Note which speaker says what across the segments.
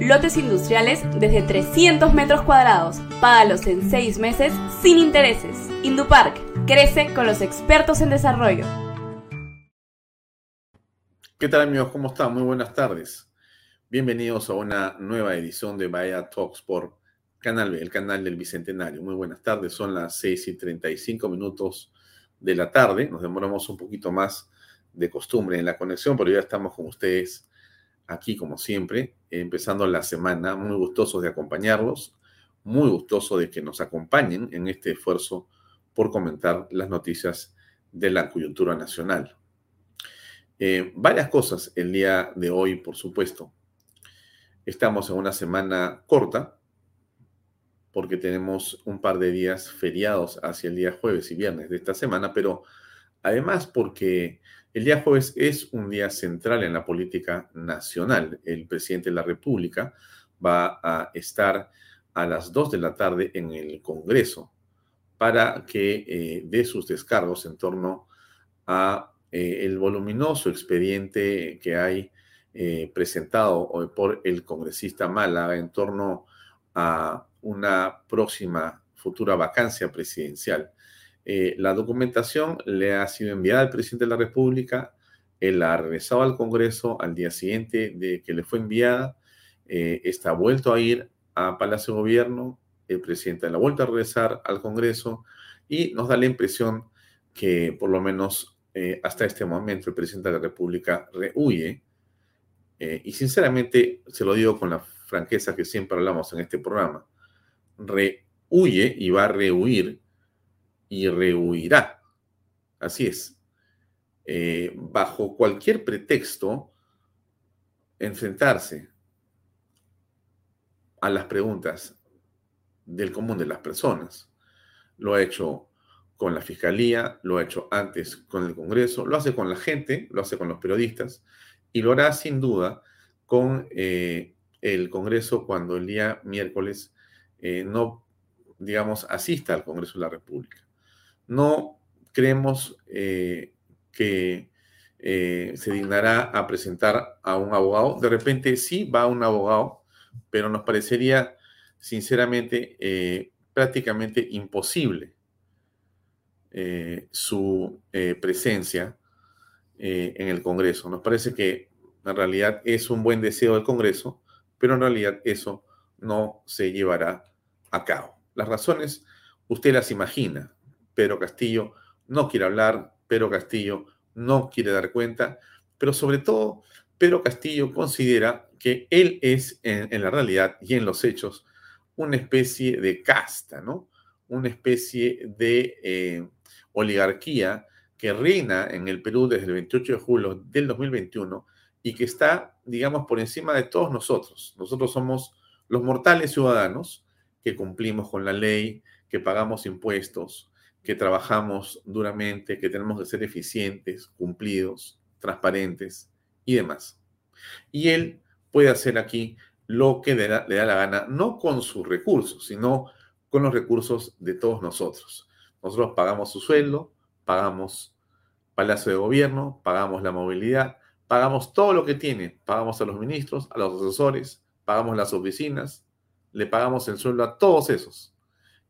Speaker 1: lotes industriales desde 300 metros cuadrados. Págalos en 6 meses sin intereses. Indupark Crece con los expertos en desarrollo.
Speaker 2: ¿Qué tal amigos? ¿Cómo están? Muy buenas tardes. Bienvenidos a una nueva edición de Vaya Talks por Canal B, el canal del Bicentenario. Muy buenas tardes, son las 6 y 35 minutos de la tarde. Nos demoramos un poquito más de costumbre en la conexión, pero ya estamos con ustedes aquí como siempre, empezando la semana. Muy gustosos de acompañarlos, muy gustoso de que nos acompañen en este esfuerzo por comentar las noticias de la coyuntura nacional. Eh, varias cosas el día de hoy, por supuesto. Estamos en una semana corta porque tenemos un par de días feriados hacia el día jueves y viernes de esta semana, pero además porque el día jueves es un día central en la política nacional. El presidente de la República va a estar a las 2 de la tarde en el Congreso para que eh, dé sus descargos en torno a eh, el voluminoso expediente que hay eh, presentado por el congresista Mala en torno a una próxima futura vacancia presidencial. La documentación le ha sido enviada al presidente de la República, él la ha regresado al Congreso al día siguiente de que le fue enviada, está vuelto a ir a Palacio de Gobierno, el presidente la vuelta a regresar al Congreso y nos da la impresión que por lo menos eh, hasta este momento el presidente de la República rehuye, eh, y sinceramente se lo digo con la franqueza que siempre hablamos en este programa, rehuye y va a rehuir y rehuirá. Así es. Eh, bajo cualquier pretexto, enfrentarse a las preguntas del común de las personas. Lo ha hecho con la Fiscalía, lo ha hecho antes con el Congreso, lo hace con la gente, lo hace con los periodistas y lo hará sin duda con eh, el Congreso cuando el día miércoles eh, no, digamos, asista al Congreso de la República. No creemos eh, que se dignará a presentar a un abogado. De repente sí va un abogado, pero nos parecería sinceramente, eh, prácticamente imposible eh, su eh, presencia en el Congreso. Nos parece que en realidad es un buen deseo del Congreso, pero en realidad eso no se llevará a cabo. Las razones usted las imagina. Pedro Castillo no quiere hablar, Pedro Castillo no quiere dar cuenta, pero sobre todo Pedro Castillo considera que él es en la realidad y en los hechos una especie de casta, ¿no? una especie de eh, oligarquía que reina en el Perú desde el 28 de julio del 2021 y que está, digamos, por encima de todos nosotros. Nosotros somos los mortales ciudadanos que cumplimos con la ley, que pagamos impuestos, que trabajamos duramente, que tenemos que ser eficientes, cumplidos, transparentes y demás. Y él puede hacer aquí lo que le da, la gana, no con sus recursos, sino con los recursos de todos nosotros. Nosotros pagamos su sueldo, pagamos Palacio de Gobierno, pagamos la movilidad, pagamos todo lo que tiene, pagamos a los ministros, a los asesores, pagamos las oficinas, le pagamos el sueldo a todos esos.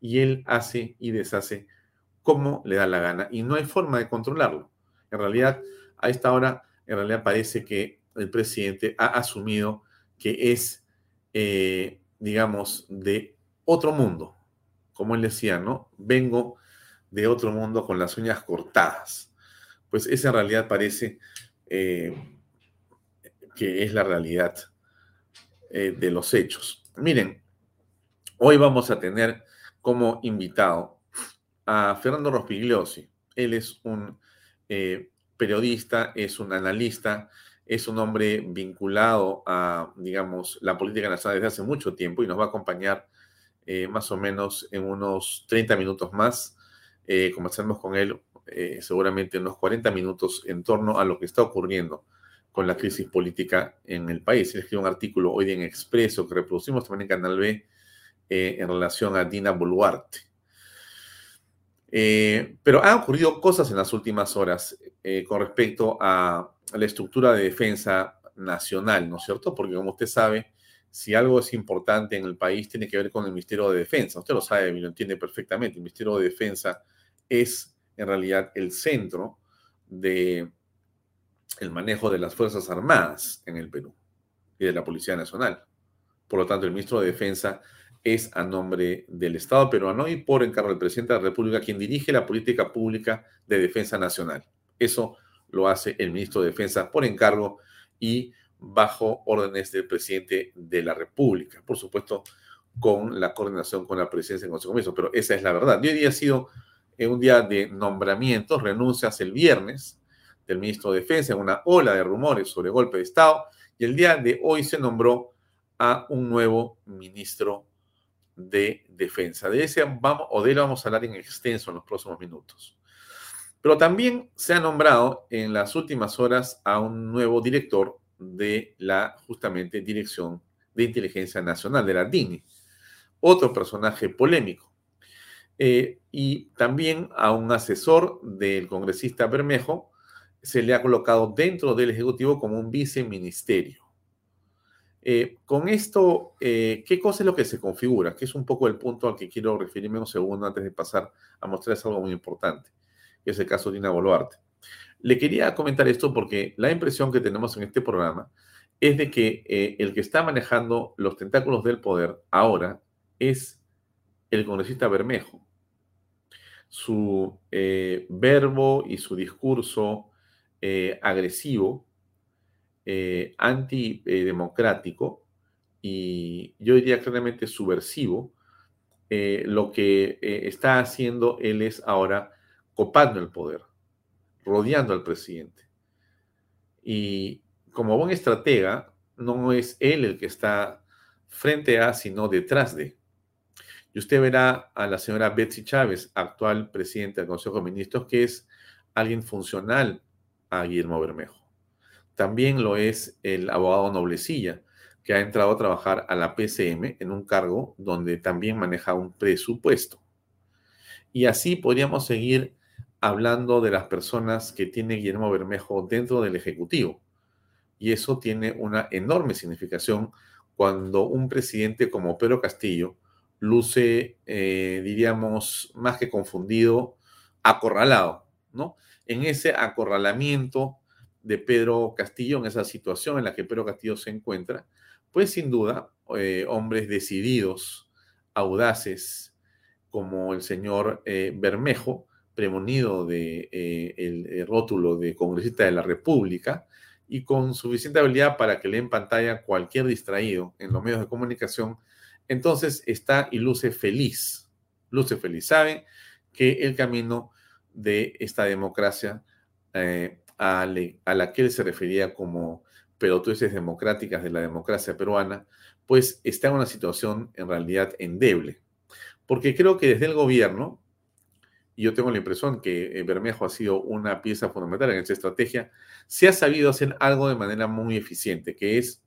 Speaker 2: Y él hace y deshace como le da la gana y no hay forma de controlarlo. En realidad, a esta hora, en realidad parece que el presidente ha asumido que es, eh, digamos, de otro mundo. Como él decía, ¿no? Vengo de otro mundo con las uñas cortadas. Pues esa realidad parece eh, que es la realidad eh, de los hechos. Miren, hoy vamos a tener como invitado a Fernando Rospigliosi. Él es un periodista, es un analista, es un hombre vinculado a, digamos, la política nacional desde hace mucho tiempo y nos va a acompañar eh, más o menos en unos 30 minutos más. Eh, con él eh, seguramente unos 40 minutos en torno a lo que está ocurriendo con la crisis política en el país. Él escribió un artículo hoy en Expreso que reproducimos también en Canal B eh, en relación a Dina Boluarte. Pero han ocurrido cosas en las últimas horas con respecto a la estructura de defensa nacional, ¿no es cierto? Porque como usted sabe, si algo es importante en el país, tiene que ver con el Ministerio de Defensa. Usted lo sabe y lo entiende perfectamente. El Ministerio de Defensa es en realidad el centro de manejo de las Fuerzas Armadas en el Perú y de la Policía Nacional. Por lo tanto, el ministro de Defensa es a nombre del Estado peruano y por encargo del presidente de la República quien dirige la política pública de defensa nacional. Eso lo hace el ministro de Defensa por encargo y bajo órdenes del presidente de la República. Por supuesto, con la coordinación con la presidencia en Consejo de pero esa es la verdad. hoy día ha sido eh, un día de nombramientos, renuncias el viernes del ministro de Defensa en una ola de rumores sobre golpe de Estado, y el día de hoy se nombró a un nuevo ministro de Defensa. De ese vamos, o de él vamos a hablar en extenso en los próximos minutos. Pero también se ha nombrado en las últimas horas a un nuevo director de la justamente Dirección de Inteligencia Nacional, de la DINI, otro personaje polémico. Eh, y también a un asesor del congresista Bermejo se le ha colocado dentro del Ejecutivo como un viceministerio. Eh, con esto, eh, ¿qué cosa es lo que se configura? Que es un poco el punto al que quiero referirme un segundo antes de pasar a mostrarles algo muy importante que es el caso de Dina Boluarte. Le quería comentar esto porque la impresión que tenemos en este programa es de que eh, el que está manejando los tentáculos del poder ahora es el congresista Bermejo. Su eh, verbo y su discurso eh, antidemocrático y yo diría claramente subversivo, lo que está haciendo él es ahora copando el poder, rodeando al presidente. Y como buen estratega, no es él el que está frente a, sino detrás de. Y usted verá a la señora Betsy Chávez, actual presidenta del Consejo de Ministros, que es alguien funcional a Guillermo Bermejo. También lo es el abogado Noblecilla, que ha entrado a trabajar a la PCM en un cargo donde también maneja un presupuesto. Y así podríamos seguir hablando de las personas que tiene Guillermo Bermejo dentro del Ejecutivo. Y eso tiene una enorme significación cuando un presidente como Pedro Castillo luce, eh, diríamos, más que confundido, acorralado, ¿no? En ese acorralamiento de Pedro Castillo, en esa situación en la que Pedro Castillo se encuentra, pues sin duda, eh, hombres decididos, audaces, como el señor eh, Bermejo, premonido de, eh, el, rótulo de congresista de la República y con suficiente habilidad para que le en pantalla cualquier distraído en los medios de comunicación, entonces está y luce feliz, luce feliz. Sabe que el camino de esta democracia a, la que él se refería como pelotudeces democráticas de la democracia peruana, pues está en una situación en realidad endeble. Porque creo que desde el gobierno, y yo tengo la impresión que eh, Bermejo ha sido una pieza fundamental en esta estrategia, se ha sabido hacer algo de manera muy eficiente, que es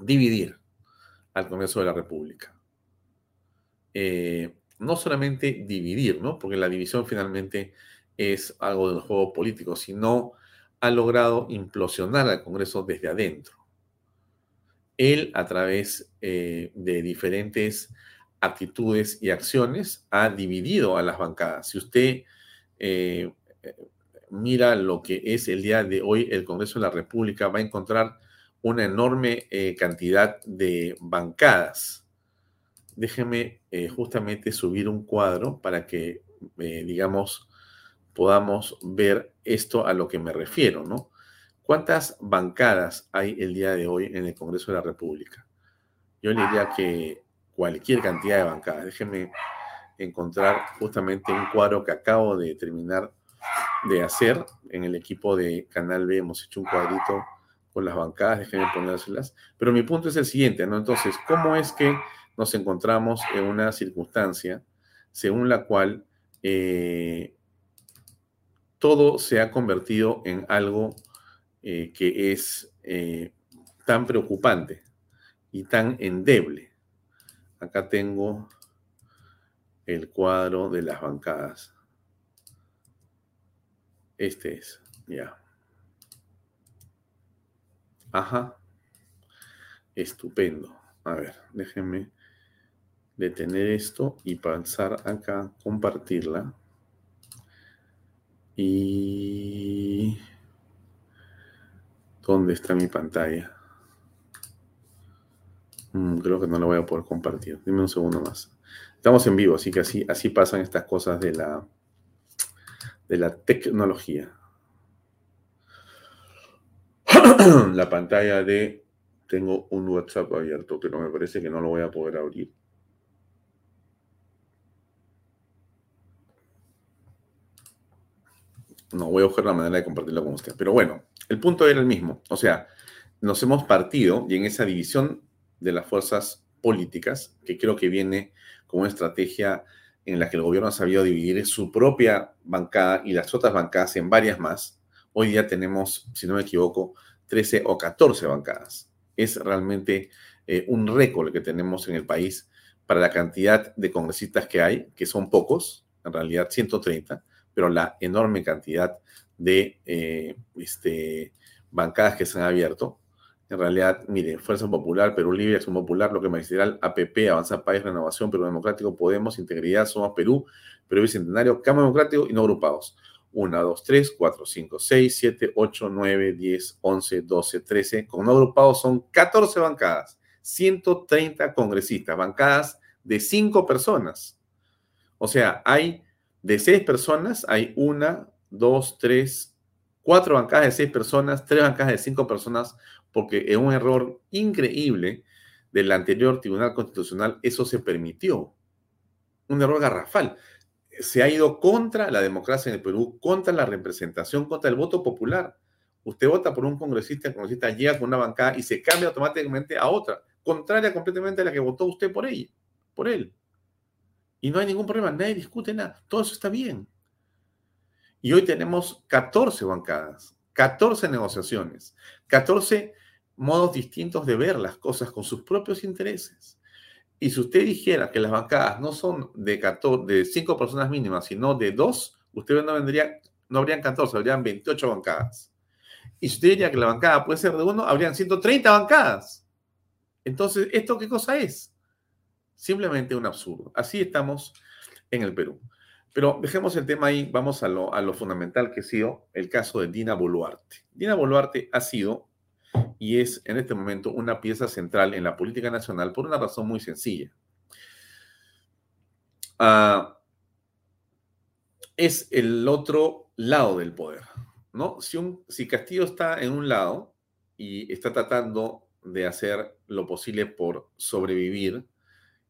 Speaker 2: dividir al Congreso de la República. Eh, no solamente dividir, ¿no? Porque la división finalmente es algo del juego político, sino ha logrado implosionar al Congreso desde adentro. Él, a través eh, de diferentes actitudes y acciones, ha dividido a las bancadas. Si usted eh, mira lo que es el día de hoy el Congreso de la República, va a encontrar una enorme eh, cantidad de bancadas. Déjeme justamente subir un cuadro para que, digamos, podamos ver esto a lo que me refiero, ¿no? ¿Cuántas bancadas hay el día de hoy en el Congreso de la República? Yo le diría que cualquier cantidad de bancadas. Déjenme encontrar justamente un cuadro que acabo de terminar de hacer en el equipo de Canal B. Hemos hecho un cuadrito con las bancadas, déjenme ponérselas. Pero mi punto es el siguiente, ¿no? Entonces, ¿cómo es que nos encontramos en una circunstancia según la cual eh, todo se ha convertido en algo eh, que es eh, tan preocupante y tan endeble. Acá tengo el cuadro de las bancadas. Este es, ya. Ajá. Estupendo. A ver, déjenme detener esto y pasar acá, compartirla. Y... ¿Dónde está mi pantalla? Mm, creo que no la voy a poder compartir. Dime un segundo más. Estamos en vivo, así que así, así pasan estas cosas de la, de la tecnología. la pantalla de... Tengo un WhatsApp abierto, pero me parece que no lo voy a poder abrir. No, voy a buscar la manera de compartirlo con usted. Pero bueno, el punto era el mismo. O sea, nos hemos partido y en esa división de las fuerzas políticas, que creo que viene como una estrategia en la que el gobierno ha sabido dividir su propia bancada y las otras bancadas en varias más. Hoy día tenemos, si no me equivoco, 13 o 14 bancadas. Es realmente eh, un récord que tenemos en el país para la cantidad de congresistas que hay, que son pocos, en realidad 130, pero la enorme cantidad de eh, este, bancadas que se han abierto. En realidad, mire, Fuerza Popular, Perú Libre, Acción Popular, lo que me el APP, Avanza País, Renovación, Perú Democrático, Podemos, Integridad, Somos Perú, Perú Bicentenario, Cama Democrático y no agrupados. 1, 2, 3, 4, 5, 6, 7, 8, 9, 10, 11, 12, 13. Con no agrupados son 14 bancadas, 130 congresistas, bancadas de 5 personas. O sea, hay de seis personas hay una, dos, tres, cuatro bancadas de seis personas, tres bancadas de cinco personas, porque en un error increíble del anterior Tribunal Constitucional eso se permitió. Un error garrafal. Se ha ido contra la democracia en el Perú, contra la representación, contra el voto popular. Usted vota por un congresista, congresista llega con una bancada y se cambia automáticamente a otra, contraria completamente a la que votó usted por ella, por él. Y no hay ningún problema, nadie discute nada, todo eso está bien. Y hoy tenemos 14 bancadas, 14 negociaciones, 14 modos distintos de ver las cosas con sus propios intereses. Y si usted dijera que las bancadas no son de, 14, de 5 personas mínimas, sino de 2, usted no vendría, no habrían 14, habrían 28 bancadas. Y si usted diría que la bancada puede ser de 1, habrían 130 bancadas. Entonces, ¿esto qué cosa es? Simplemente un absurdo. Así estamos en el Perú. Pero dejemos el tema ahí, vamos a lo, a lo fundamental que ha sido el caso de Dina Boluarte. Dina Boluarte ha sido y es en este momento una pieza central en la política nacional por una razón muy sencilla. Ah, es el otro lado del poder, ¿no? Si, un, si Castillo está en un lado y está tratando de hacer lo posible por sobrevivir,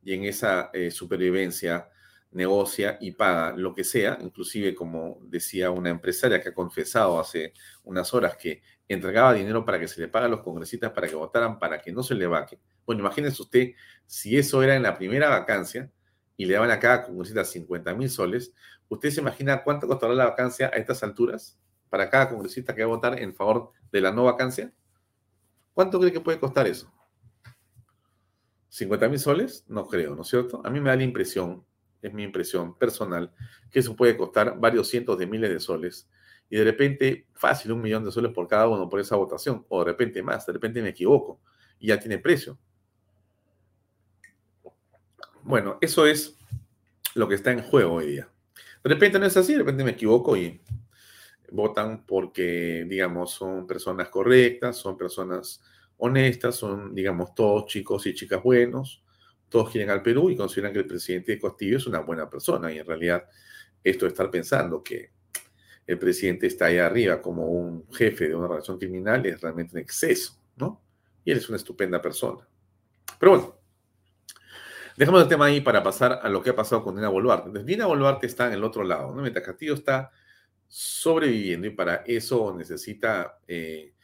Speaker 2: y en esa eh, supervivencia negocia y paga lo que sea, inclusive como decía una empresaria que ha confesado hace unas horas que entregaba dinero para que se le pague a los congresistas para que votaran para que no se le vaque. Bueno, imagínese usted si eso era en la primera vacancia y le daban a cada congresista 50 mil soles, ¿usted se imagina cuánto costará la vacancia a estas alturas para cada congresista que va a votar en favor de la no vacancia? ¿Cuánto cree que puede costar eso? ¿50 mil soles? No creo, ¿no es cierto? A mí me da la impresión es mi impresión personal, que eso puede costar varios cientos de miles de soles y de repente fácil un millón de soles por cada uno por esa votación, o de repente más, de repente me equivoco y ya tiene precio. Bueno, eso es lo que está en juego hoy día. De repente no es así, de repente me equivoco y votan porque, digamos, son personas correctas, son personas honestas, son, digamos, todos chicos y chicas buenos, todos quieren al Perú y consideran que el presidente Castillo es una buena persona. Y en realidad, esto de estar pensando que el presidente está ahí arriba como un jefe de una relación criminal es realmente un exceso, ¿no? Y él es una estupenda persona. Pero bueno, dejamos el tema ahí para pasar a lo que ha pasado con Dina Boluarte. Entonces, Dina Boluarte está en el otro lado, ¿no? Mientras Castillo está sobreviviendo y para eso necesita eh,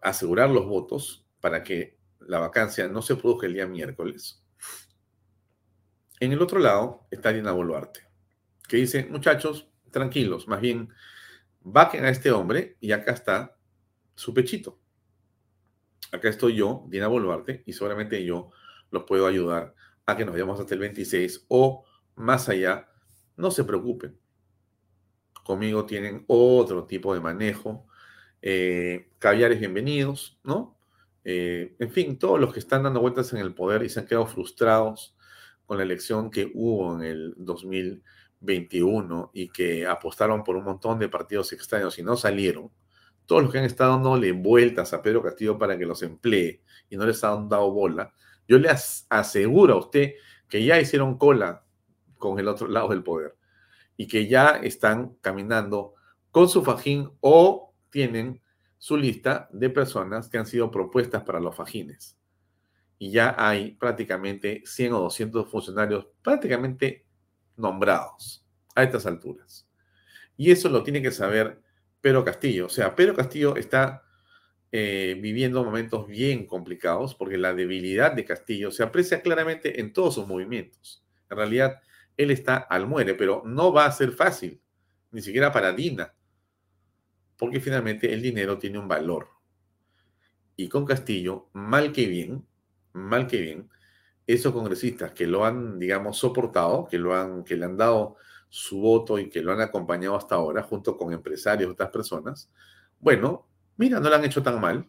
Speaker 2: asegurar los votos para que la vacancia no se produzca el día miércoles en el otro lado está Dina Boluarte, que dice, muchachos, tranquilos, más bien, vaquen a este hombre y acá está su pechito. Acá estoy yo, Dina Boluarte, y seguramente yo los puedo ayudar a que nos vayamos hasta el 26 o más allá. No se preocupen. Conmigo tienen otro tipo de manejo. Eh, caviares bienvenidos, ¿no? Eh, en fin, todos los que están dando vueltas en el poder y se han quedado frustrados con la elección que hubo en el 2021 y que apostaron por un montón de partidos extraños y no salieron, todos los que han estado dándole vueltas a Pedro Castillo para que los emplee y no les han dado bola, yo le aseguro a usted que ya hicieron cola con el otro lado del poder y que ya están caminando con su fajín o tienen su lista de personas que han sido propuestas para los fajines y ya hay prácticamente 100 o 200 funcionarios prácticamente nombrados a estas alturas. Y eso lo tiene que saber Pedro Castillo. O sea, Pedro Castillo está eh, viviendo momentos bien complicados porque la debilidad de Castillo se aprecia claramente en todos sus movimientos. En realidad, él está al muere, pero no va a ser fácil, ni siquiera para Dina, porque finalmente el dinero tiene un valor. Y con Castillo, mal que bien, mal que bien, esos congresistas que lo han, digamos, soportado, que, lo han, que le han dado su voto y que lo han acompañado hasta ahora, junto con empresarios otras personas, bueno, mira, no lo han hecho tan mal.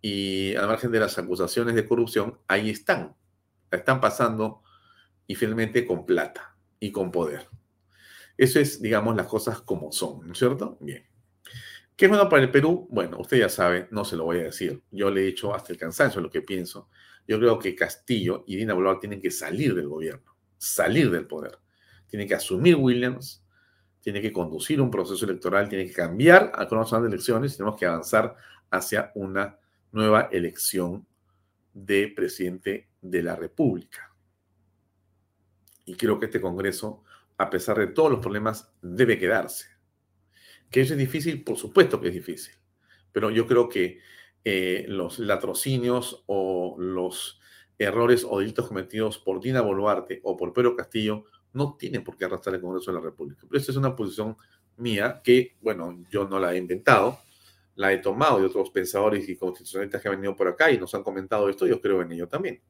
Speaker 2: Y al margen de las acusaciones de corrupción, ahí están. están pasando y finalmente con plata y con poder. Eso es, digamos, las cosas como son, ¿no es cierto? Bien. ¿Qué es bueno para el Perú? Bueno, usted ya sabe, no se lo voy a decir. Yo le he dicho hasta el cansancio lo que pienso. Yo creo que Castillo y Dina Boluarte tienen que salir del gobierno, salir del poder. Tienen que asumir Williams, tiene que conducir un proceso electoral, tiene que cambiar a conocer de elecciones y tenemos que avanzar hacia una nueva elección de presidente de la República. Y creo que este Congreso, a pesar de todos los problemas, debe quedarse ¿Que eso es difícil? Por supuesto que es difícil. Pero yo creo que eh, los latrocinios o los errores o delitos cometidos por Dina Boluarte o por Pedro Castillo no tienen por qué arrastrar el Congreso de la República. Pero esta es una posición mía que, bueno, yo no la he inventado, la he tomado de otros pensadores y constitucionalistas que han venido por acá y nos han comentado esto, yo creo en ello también.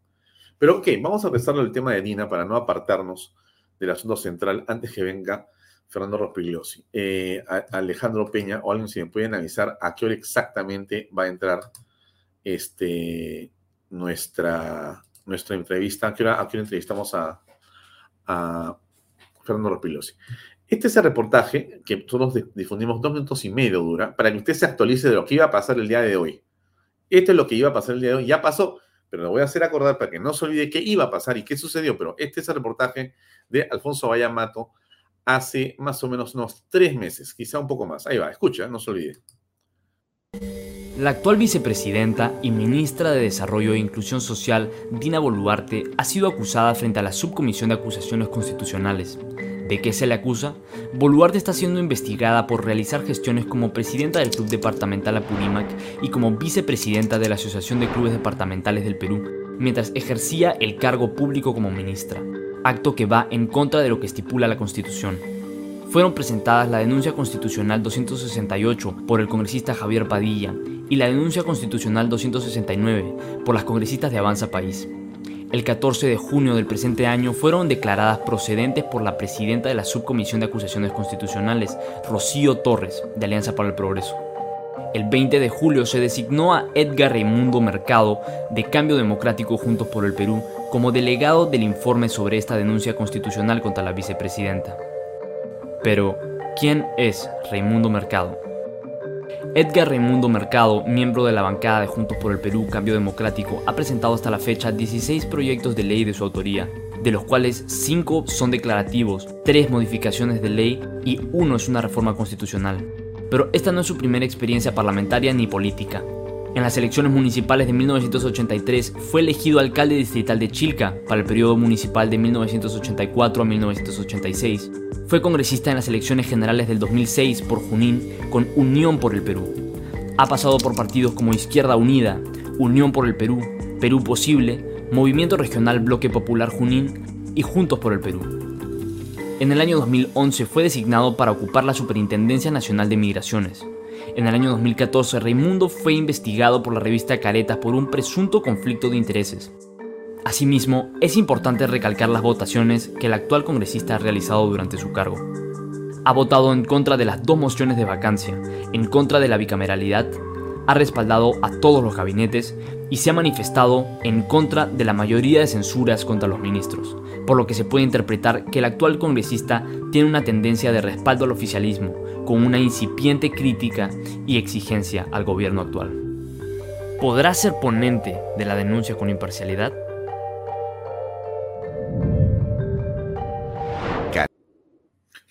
Speaker 2: Pero ok, vamos a empezar el tema de Dina para no apartarnos del asunto central antes que venga Fernando Rospigliosi. Eh, Alejandro Peña o alguien si me pueden avisar a qué hora exactamente va a entrar este, nuestra, nuestra entrevista, a qué hora, entrevistamos a, Fernando Rospigliosi. Este es el reportaje que todos difundimos dos minutos y medio dura para que usted se actualice de lo que iba a pasar el día de hoy. Esto es lo que iba a pasar el día de hoy. Ya pasó, pero lo voy a hacer acordar para que no se olvide qué iba a pasar y qué sucedió. Pero este es el reportaje de Alfonso Vallamato hace más o menos unos tres meses, quizá un poco más. Ahí va, escucha, no se olvide.
Speaker 3: La actual vicepresidenta y ministra de Desarrollo e Inclusión Social, Dina Boluarte, ha sido acusada frente a la Subcomisión de Acusaciones Constitucionales. ¿De qué se le acusa? Boluarte está siendo investigada por realizar gestiones como presidenta del Club Departamental Apurímac y como vicepresidenta de la Asociación de Clubes Departamentales del Perú, mientras ejercía el cargo público como ministra, acto que va en contra de lo que estipula la Constitución. Fueron presentadas la denuncia constitucional 268 por el congresista Javier Padilla y la denuncia constitucional 269 por las congresistas de Avanza País. El 14 de junio del presente año fueron declaradas procedentes por la presidenta de la Subcomisión de Acusaciones Constitucionales, Rocío Torres, de Alianza para el Progreso. El 20 de julio se designó a Edgar Raimundo Mercado, de Cambio Democrático Juntos por el Perú, como delegado del informe sobre esta denuncia constitucional contra la vicepresidenta. Pero, ¿quién es Raimundo Mercado? Edgar Raimundo Mercado, miembro de la bancada de Juntos por el Perú Cambio Democrático, ha presentado hasta la fecha 16 proyectos de ley de su autoría, de los cuales 5 son declarativos, 3 modificaciones de ley y 1 es una reforma constitucional. Pero esta no es su primera experiencia parlamentaria ni política. En las elecciones municipales de 1983 fue elegido alcalde distrital de Chilca para el periodo municipal de 1984 a 1986. Fue congresista en las elecciones generales del 2006 por Junín con Unión por el Perú. Ha pasado por partidos como Izquierda Unida, Unión por el Perú, Perú Posible, Movimiento Regional Bloque Popular Junín y Juntos por el Perú. En el año 2011 fue designado para ocupar la Superintendencia Nacional de Migraciones. En el año 2014, Raimundo fue investigado por la revista Caretas por un presunto conflicto de intereses. Asimismo, es importante recalcar las votaciones que el actual congresista ha realizado durante su cargo. Ha votado en contra de las dos mociones de vacancia, en contra de la bicameralidad, ha respaldado a todos los gabinetes y se ha manifestado en contra de la mayoría de censuras contra los ministros, por lo que se puede interpretar que el actual congresista tiene una tendencia de respaldo al oficialismo, con una incipiente crítica y exigencia al gobierno actual. ¿Podrá ser ponente de la denuncia con imparcialidad?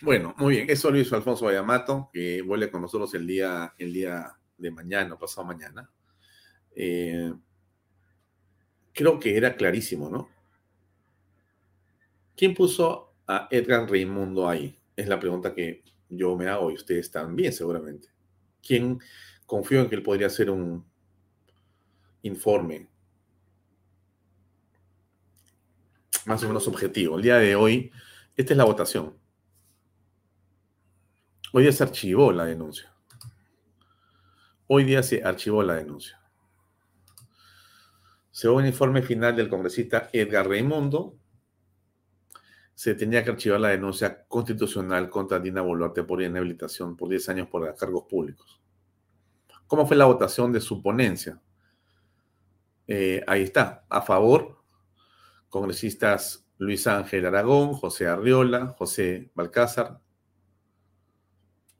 Speaker 2: Bueno, muy bien. Eso lo hizo Alfonso Bayamato, que vuelve con nosotros el día, el día de mañana, pasado mañana. Eh, creo que era clarísimo, ¿no? ¿Quién puso a Edgar Raimundo ahí? Es la pregunta que yo me hago y ustedes también seguramente. ¿Quién confió en que él podría hacer un informe más o menos objetivo? El día de hoy, esta es la votación. Hoy día se archivó la denuncia. Hoy día se archivó la denuncia. Según el informe final del congresista Edgar Raimundo, se tenía que archivar la denuncia constitucional contra Dina Boluarte por inhabilitación por 10 años por cargos públicos. ¿Cómo fue la votación de su ponencia? Eh, ahí está. A favor, congresistas Luis Ángel Aragón, José Arriola, José Balcázar,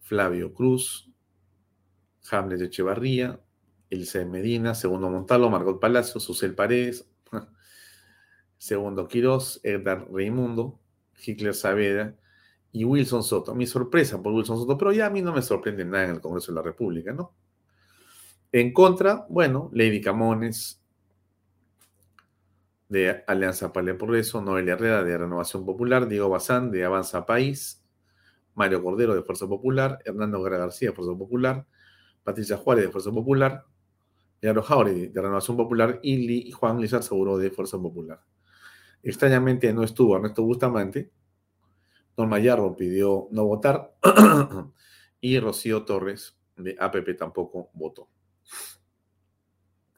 Speaker 2: Flavio Cruz, Hamlet Echevarría, Elsa Medina, segundo Montalvo, Margot Palacio, Susel Paredes, segundo Quirós, Edgar Reimundo, Hitler Saavedra y Wilson Soto. Mi sorpresa por Wilson Soto, pero ya a mí no me sorprende nada en el Congreso de la República, ¿no? En contra, bueno, Lady Camones de Alianza para el Progreso, Noel Herrera de Renovación Popular, Diego Bazán de Avanza País, Mario Cordero de Fuerza Popular, Hernando Guerra García de Fuerza Popular, Patricia Juárez de Fuerza Popular, Leandro Jauregui de Renovación Popular y Juan Lizar Seguro de Fuerza Popular. Extrañamente no estuvo Ernesto Bustamante. Norma Yarro pidió no votar. y Rocío Torres de APP tampoco votó.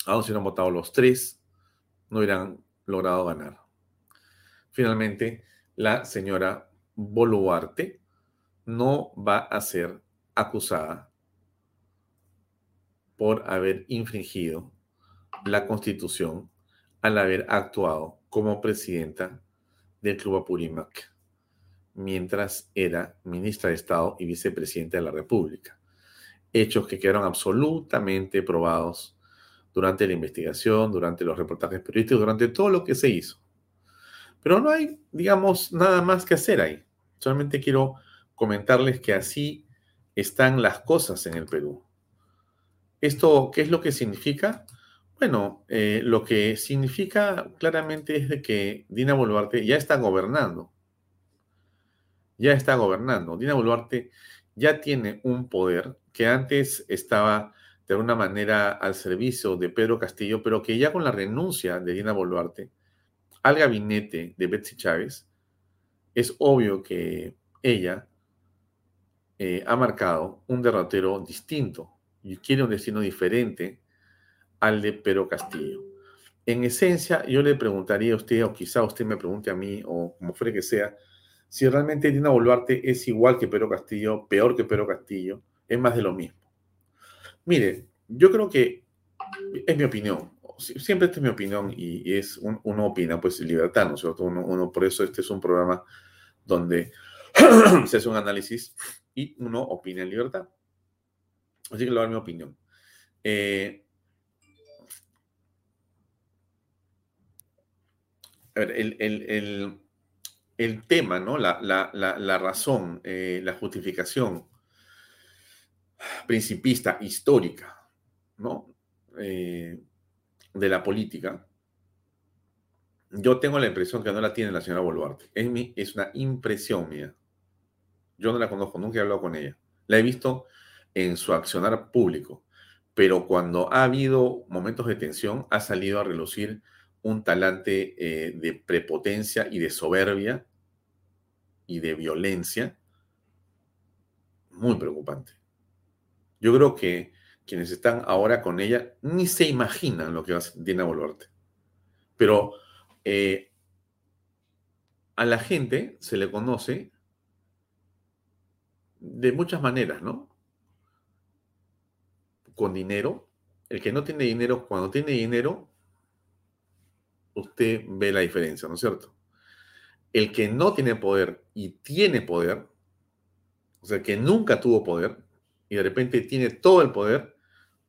Speaker 2: Aún si no han votado los tres, no hubieran logrado ganar. Finalmente, la señora Boluarte no va a ser acusada por haber infringido la constitución al haber actuado como presidenta del Club Apurímac, mientras era ministra de Estado y vicepresidenta de la República. Hechos que quedaron absolutamente probados durante la investigación, durante los reportajes periodísticos, durante todo lo que se hizo. Pero no hay, digamos, nada más que hacer ahí. Solamente quiero comentarles que así están las cosas en el Perú. ¿Esto qué es lo que significa? Bueno, eh, lo que significa claramente es de que Dina Boluarte ya está gobernando. Ya está gobernando. Dina Boluarte ya tiene un poder que antes estaba de alguna manera al servicio de Pedro Castillo, pero que ya con la renuncia de Dina Boluarte al gabinete de Betsy Chávez, es obvio que ella eh, ha marcado un derrotero distinto y quiere un destino diferente al de Pedro Castillo. En esencia, yo le preguntaría a usted, o quizá usted me pregunte a mí, o como fuere que sea, si realmente Dina Boluarte es igual que Pedro Castillo, peor que Pedro Castillo, es más de lo mismo. Mire, yo creo que es mi opinión. Siempre esta es mi opinión y, es uno opina, pues libertad, ¿no cierto? Uno, por eso este es un programa donde se hace un análisis y uno opina en libertad. Así que le voy a dar mi opinión. Eh, a ver, el, tema, ¿no? La, razón, eh, la justificación principista histórica, ¿no? Eh, de la política, yo tengo la impresión que no la tiene la señora Boluarte. Es, mi, es una impresión mía. Yo no la conozco, nunca he hablado con ella. La he visto en su accionar público, pero cuando ha habido momentos de tensión, ha salido a relucir un talante eh, de prepotencia y de soberbia y de violencia muy preocupante. Yo creo que quienes están ahora con ella ni se imaginan lo que va a hacer Dina Boluarte. Pero eh, a la gente se le conoce de muchas maneras, ¿no? Con dinero. El que no tiene dinero, cuando tiene dinero, usted ve la diferencia, ¿no es cierto? El que no tiene poder y tiene poder, o sea, que nunca tuvo poder y de repente tiene todo el poder,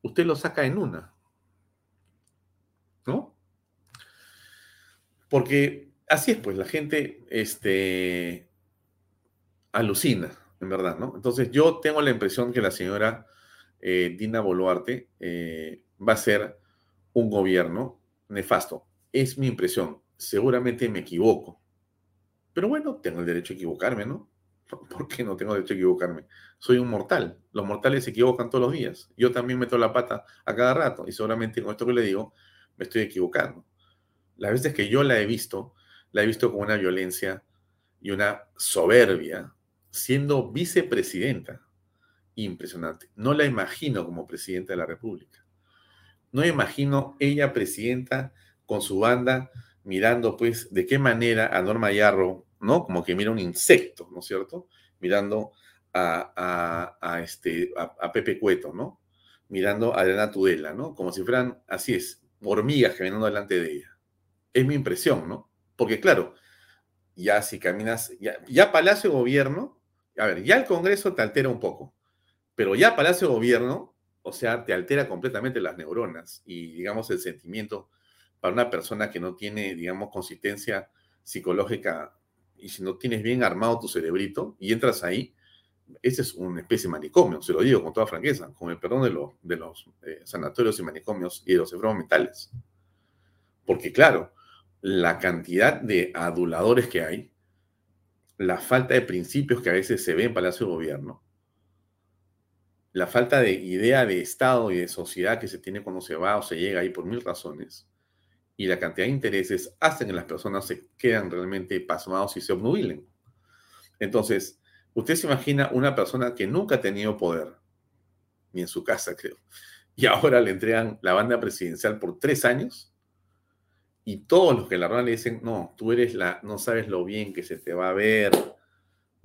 Speaker 2: usted lo saca en una. ¿No? Porque así es, pues la gente este, alucina, en verdad, ¿no? Entonces yo tengo la impresión que la señora eh, Dina Boluarte eh, va a ser un gobierno nefasto. Es mi impresión. Seguramente me equivoco. Pero bueno, tengo el derecho a equivocarme, ¿no? ¿Por qué no tengo derecho a equivocarme? Soy un mortal. Los mortales se equivocan todos los días. Yo también meto la pata a cada rato y seguramente con esto que le digo me estoy equivocando. Las veces que yo la he visto, la he visto con una violencia y una soberbia siendo vicepresidenta. Impresionante. No la imagino como presidenta de la República. No imagino ella presidenta con su banda mirando pues de qué manera a Norma Yarro ¿no? Como que mira un insecto, ¿no es cierto? Mirando a, este, a, Pepe Cueto, ¿no? Mirando a Adriana Tudela, ¿no? Como si fueran, así es, hormigas caminando delante de ella. Es mi impresión, ¿no? Porque claro, ya si caminas, ya, ya Palacio Gobierno, a ver, ya el Congreso te altera un poco, pero ya Palacio Gobierno, o sea, te altera completamente las neuronas y, digamos, el sentimiento para una persona que no tiene, digamos, consistencia psicológica y si no tienes bien armado tu cerebrito y entras ahí, ese es una especie de manicomio, se lo digo con toda franqueza, con el perdón de los, de los eh, sanatorios y manicomios y de los enfermos mentales. Porque claro, la cantidad de aduladores que hay, la falta de principios que a veces se ve en Palacio de Gobierno, la falta de idea de Estado y de sociedad que se tiene cuando se va o se llega ahí por mil razones, y la cantidad de intereses hacen que las personas se quedan realmente pasmados y se obnubilen. Entonces, usted se imagina una persona que nunca ha tenido poder, ni en su casa, creo, y ahora le entregan la banda presidencial por tres años, y todos los que la roban le dicen, no, tú eres la, no sabes lo bien que se te va a ver,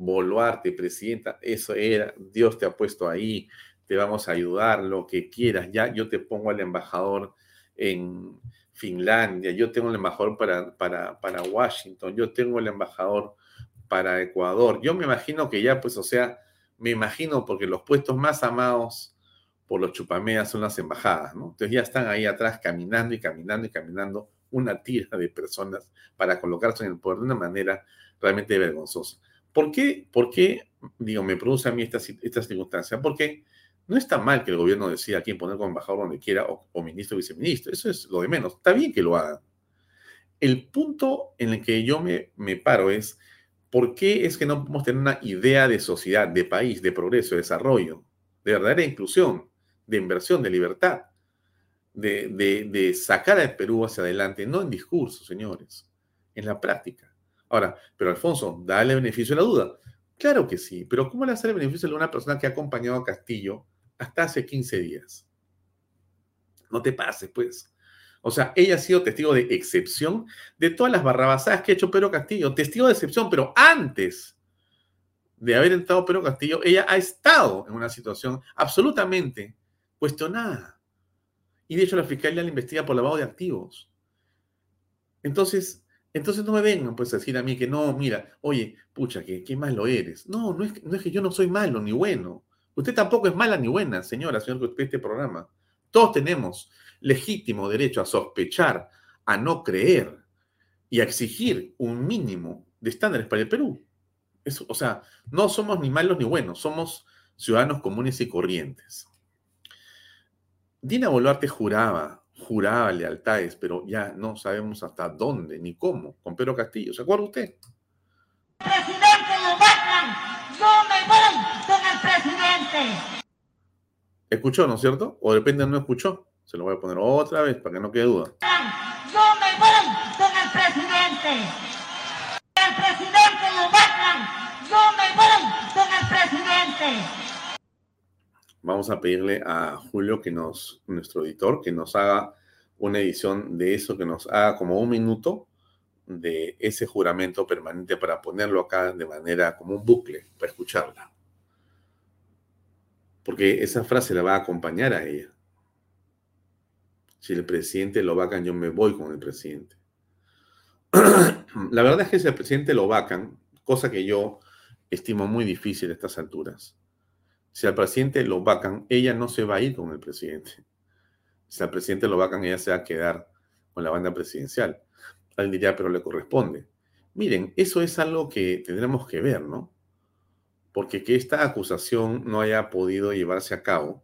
Speaker 2: Boluarte, presidenta, eso era, Dios te ha puesto ahí, te vamos a ayudar, lo que quieras, ya yo te pongo al embajador en, Finlandia, yo tengo el embajador para, para, para Washington, yo tengo el embajador para Ecuador. Yo me imagino que ya, pues, o sea, me imagino porque los puestos más amados por los chupameas son las embajadas, ¿no? Entonces ya están ahí atrás caminando y caminando y caminando una tira de personas para colocarse en el poder de una manera realmente vergonzosa. ¿Por qué, por qué digo, me produce a mí esta, esta circunstancia? Porque No está mal que el gobierno decida quién poner como embajador donde quiera o, ministro o viceministro. Eso es lo de menos. Está bien que lo hagan. El punto en el que yo me, me paro es, ¿por qué es que no podemos tener una idea de sociedad, de país, de progreso, de desarrollo, de verdadera inclusión, de inversión, de libertad, de, de, de sacar al Perú hacia adelante, no en discurso, señores, en la práctica? Ahora, pero Alfonso, dale beneficio a la duda. Claro que sí, pero ¿cómo le hace el beneficio a una persona que ha acompañado a Castillo hasta hace 15 días? No te pases, pues. O sea, ella ha sido testigo de excepción de todas las barrabasadas que ha hecho Pedro Castillo. Testigo de excepción, pero antes de haber entrado Pedro Castillo, ella ha estado en una situación absolutamente cuestionada. Y de hecho la fiscalía la investiga por lavado de activos. Entonces, entonces no me vengan pues a decir a mí que no, mira, oye, pucha, que qué malo eres. No, no es, no es que yo no soy malo ni bueno. Usted tampoco es mala ni buena, señora, señor que usted este programa. Todos tenemos legítimo derecho a sospechar, a no creer y a exigir un mínimo de estándares para el Perú. o sea, no somos ni malos ni buenos, somos ciudadanos comunes y corrientes. Dina Boluarte juraba juraba lealtades, pero ya no sabemos hasta dónde ni cómo, con Pedro Castillo. ¿Se acuerda usted?
Speaker 4: Presidente, lo matan. Yo me voy con el presidente.
Speaker 2: ¿Escuchó, no es cierto? O depende, no escuchó. Se lo voy a poner otra vez para que no quede duda.
Speaker 4: Yo me voy con el presidente. El presidente lo matan. Yo me voy con el presidente.
Speaker 2: Vamos a pedirle a Julio que nos, nuestro editor, que nos haga una edición de eso, que nos haga como un minuto de ese juramento permanente para ponerlo acá de manera como un bucle, para escucharla. Porque esa frase la va a acompañar a ella. Si el presidente lo vacan, yo me voy con el presidente. La verdad es que si el presidente lo vacan, cosa que yo estimo muy difícil a estas alturas, si al presidente lo vacan, ella no se va a ir con el presidente. Si al presidente lo vacan, ella se va a quedar con la banda presidencial. Alguien diría, pero le corresponde. Miren, eso es algo que tendremos que ver, ¿no? Porque que esta acusación no haya podido llevarse a cabo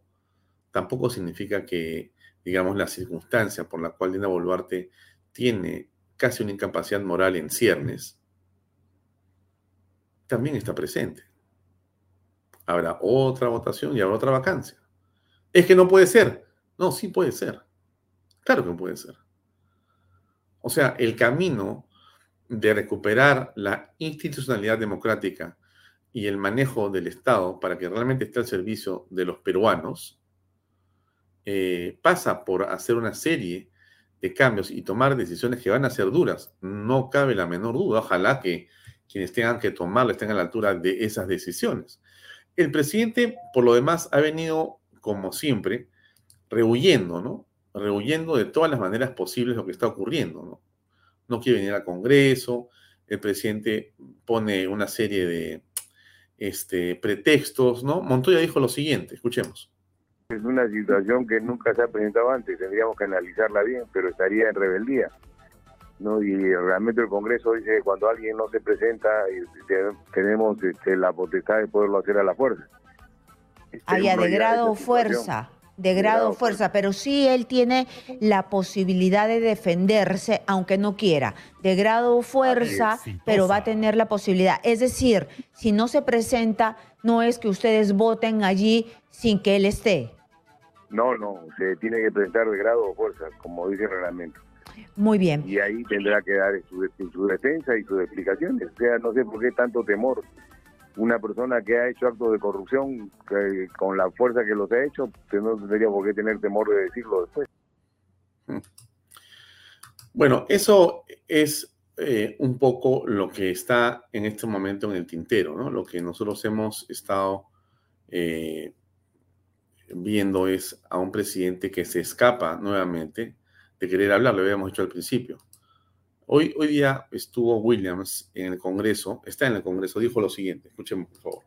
Speaker 2: tampoco significa que, digamos, la circunstancia por la cual Dina Boluarte tiene casi una incapacidad moral en ciernes, también está presente habrá otra votación y habrá otra vacancia. Es que no puede ser. No, sí puede ser. Claro que puede ser. O sea, el camino de recuperar la institucionalidad democrática y el manejo del Estado para que realmente esté al servicio de los peruanos eh, pasa por hacer una serie de cambios y tomar decisiones que van a ser duras. No cabe la menor duda. Ojalá que quienes tengan que tomarlas estén a la altura de esas decisiones. El presidente, por lo demás, ha venido, como siempre, rehuyendo, ¿no? Rehuyendo de todas las maneras posibles lo que está ocurriendo, ¿no? No quiere venir al Congreso, el presidente pone una serie de este, pretextos, ¿no? Montoya dijo lo siguiente, escuchemos.
Speaker 5: Es una situación que nunca se ha presentado antes, tendríamos que analizarla bien, pero estaría en rebeldía. ¿No? Y realmente el Congreso dice que cuando alguien no se presenta, tenemos este, la potestad de poderlo hacer a la fuerza.
Speaker 6: Este, de grado fuerza, de grado fuerza, pero sí él tiene la posibilidad de defenderse, aunque no quiera, de grado fuerza, pero va a tener la posibilidad. Es decir, si no se presenta, no es que ustedes voten allí sin que él esté.
Speaker 5: No, no, se tiene que presentar de grado o fuerza, como dice el reglamento.
Speaker 6: Muy bien.
Speaker 5: Y ahí tendrá que dar su, defensa y sus explicaciones. O sea, no sé por qué tanto temor. Una persona que ha hecho actos de corrupción con la fuerza que los ha hecho, pues no tendría por qué tener temor de decirlo después.
Speaker 2: Bueno, eso es eh, un poco lo que está en este momento en el tintero, ¿no? Lo que nosotros hemos estado eh, viendo es a un presidente que se escapa nuevamente de querer hablar, lo habíamos dicho al principio. Hoy, hoy día estuvo Williams en el Congreso, está en el Congreso, dijo lo siguiente, escuchemos por favor.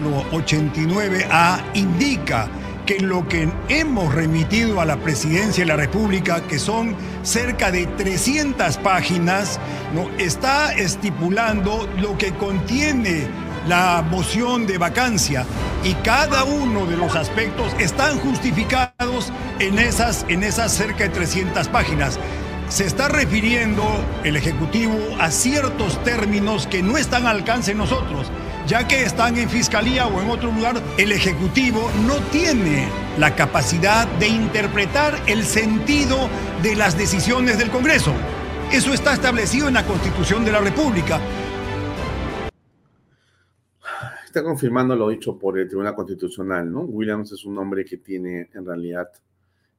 Speaker 7: 89A indica que lo que hemos remitido a la Presidencia de la República, que son cerca de 300 páginas, ¿no? está estipulando lo que contiene la moción de vacancia y cada uno de los aspectos están justificados en esas, en esas cerca de 300 páginas. Se está refiriendo el Ejecutivo a ciertos términos que no están al alcance de nosotros, ya que están en Fiscalía o en otro lugar, el Ejecutivo no tiene la capacidad de interpretar el sentido de las decisiones del Congreso. Eso está establecido en la Constitución de la República.
Speaker 2: Está confirmando lo dicho por el Tribunal Constitucional, ¿no? Williams es un hombre que tiene en realidad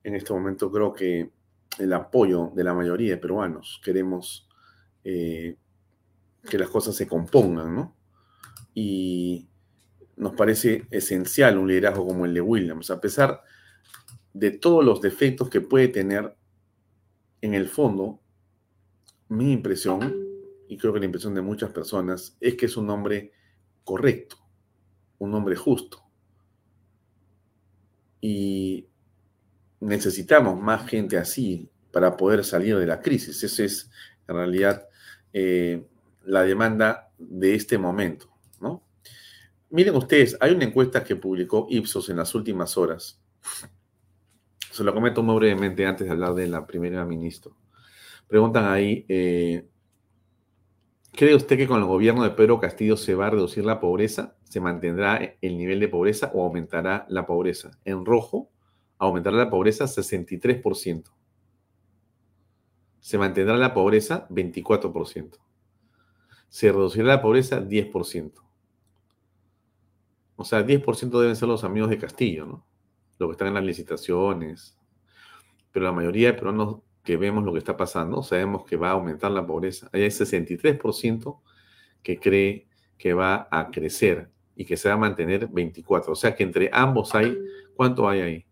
Speaker 2: en este momento creo que el apoyo de la mayoría de peruanos. Queremos eh, que las cosas se compongan, ¿no? Y nos parece esencial un liderazgo como el de Williams, a pesar de todos los defectos que puede tener en el fondo, mi impresión, y creo que la impresión de muchas personas, es que es un hombre correcto, un hombre justo. Y necesitamos más gente así para poder salir de la crisis. Esa es, en realidad, eh, la demanda de este momento. ¿no? Miren ustedes, hay una encuesta que publicó Ipsos en las últimas horas. Se lo comento muy brevemente antes de hablar de la primera ministra. Preguntan ahí, eh, ¿cree usted que con el gobierno de Pedro Castillo se va a reducir la pobreza? ¿Se mantendrá el nivel de pobreza o aumentará la pobreza? En rojo, aumentará la pobreza 63%. Se mantendrá la pobreza 24%. Se reducirá la pobreza 10%. O sea, 10% deben ser los amigos de Castillo, ¿no? Los que están en las licitaciones. Pero la mayoría de peruanos que vemos lo que está pasando, sabemos que va a aumentar la pobreza. Hay 63% que cree que va a crecer y que se va a mantener 24. O sea que entre ambos hay, ¿cuánto hay ahí?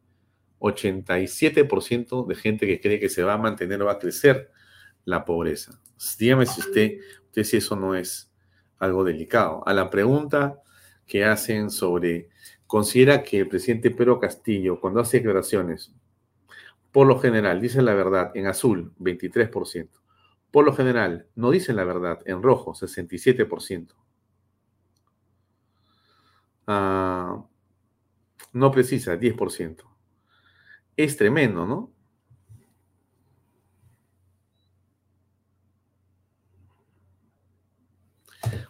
Speaker 2: 87% de gente que cree que se va a mantener o va a crecer la pobreza. Dígame si usted, usted si eso no es algo delicado. A la pregunta que hacen sobre, considera que el presidente Pedro Castillo, cuando hace declaraciones, por lo general, dice la verdad en azul, 23%. Por lo general, no dicen la verdad en rojo, 67%. Ah, no precisa, 10%. Es tremendo, ¿no?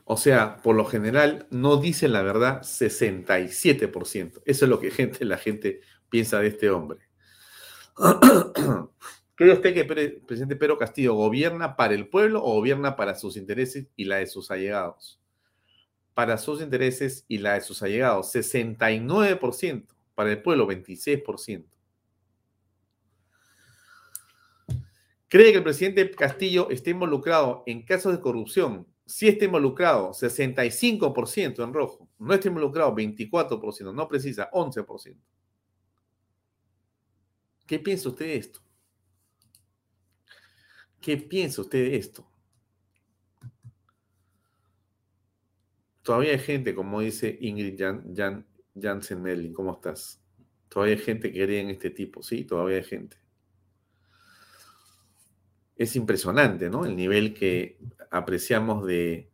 Speaker 2: O sea, por lo general no dicen la verdad 67%. Eso es lo que gente, la gente piensa de este hombre. ¿Cree usted que el presidente Pedro Castillo gobierna para el pueblo o gobierna para sus intereses y la de sus allegados? Para sus intereses y la de sus allegados, 69%. Para el pueblo, 26%. ¿Cree que el presidente Castillo esté involucrado en casos de corrupción? Sí está involucrado, 65% en rojo. No está involucrado, 24%. No precisa, 11%. ¿Qué piensa usted de esto? ¿Qué piensa usted de esto? Todavía hay gente, como dice Ingrid Jan, Jansen Melling, ¿cómo estás? Todavía hay gente que cree en este tipo, sí, todavía hay gente. Es impresionante, ¿no? El nivel que apreciamos de,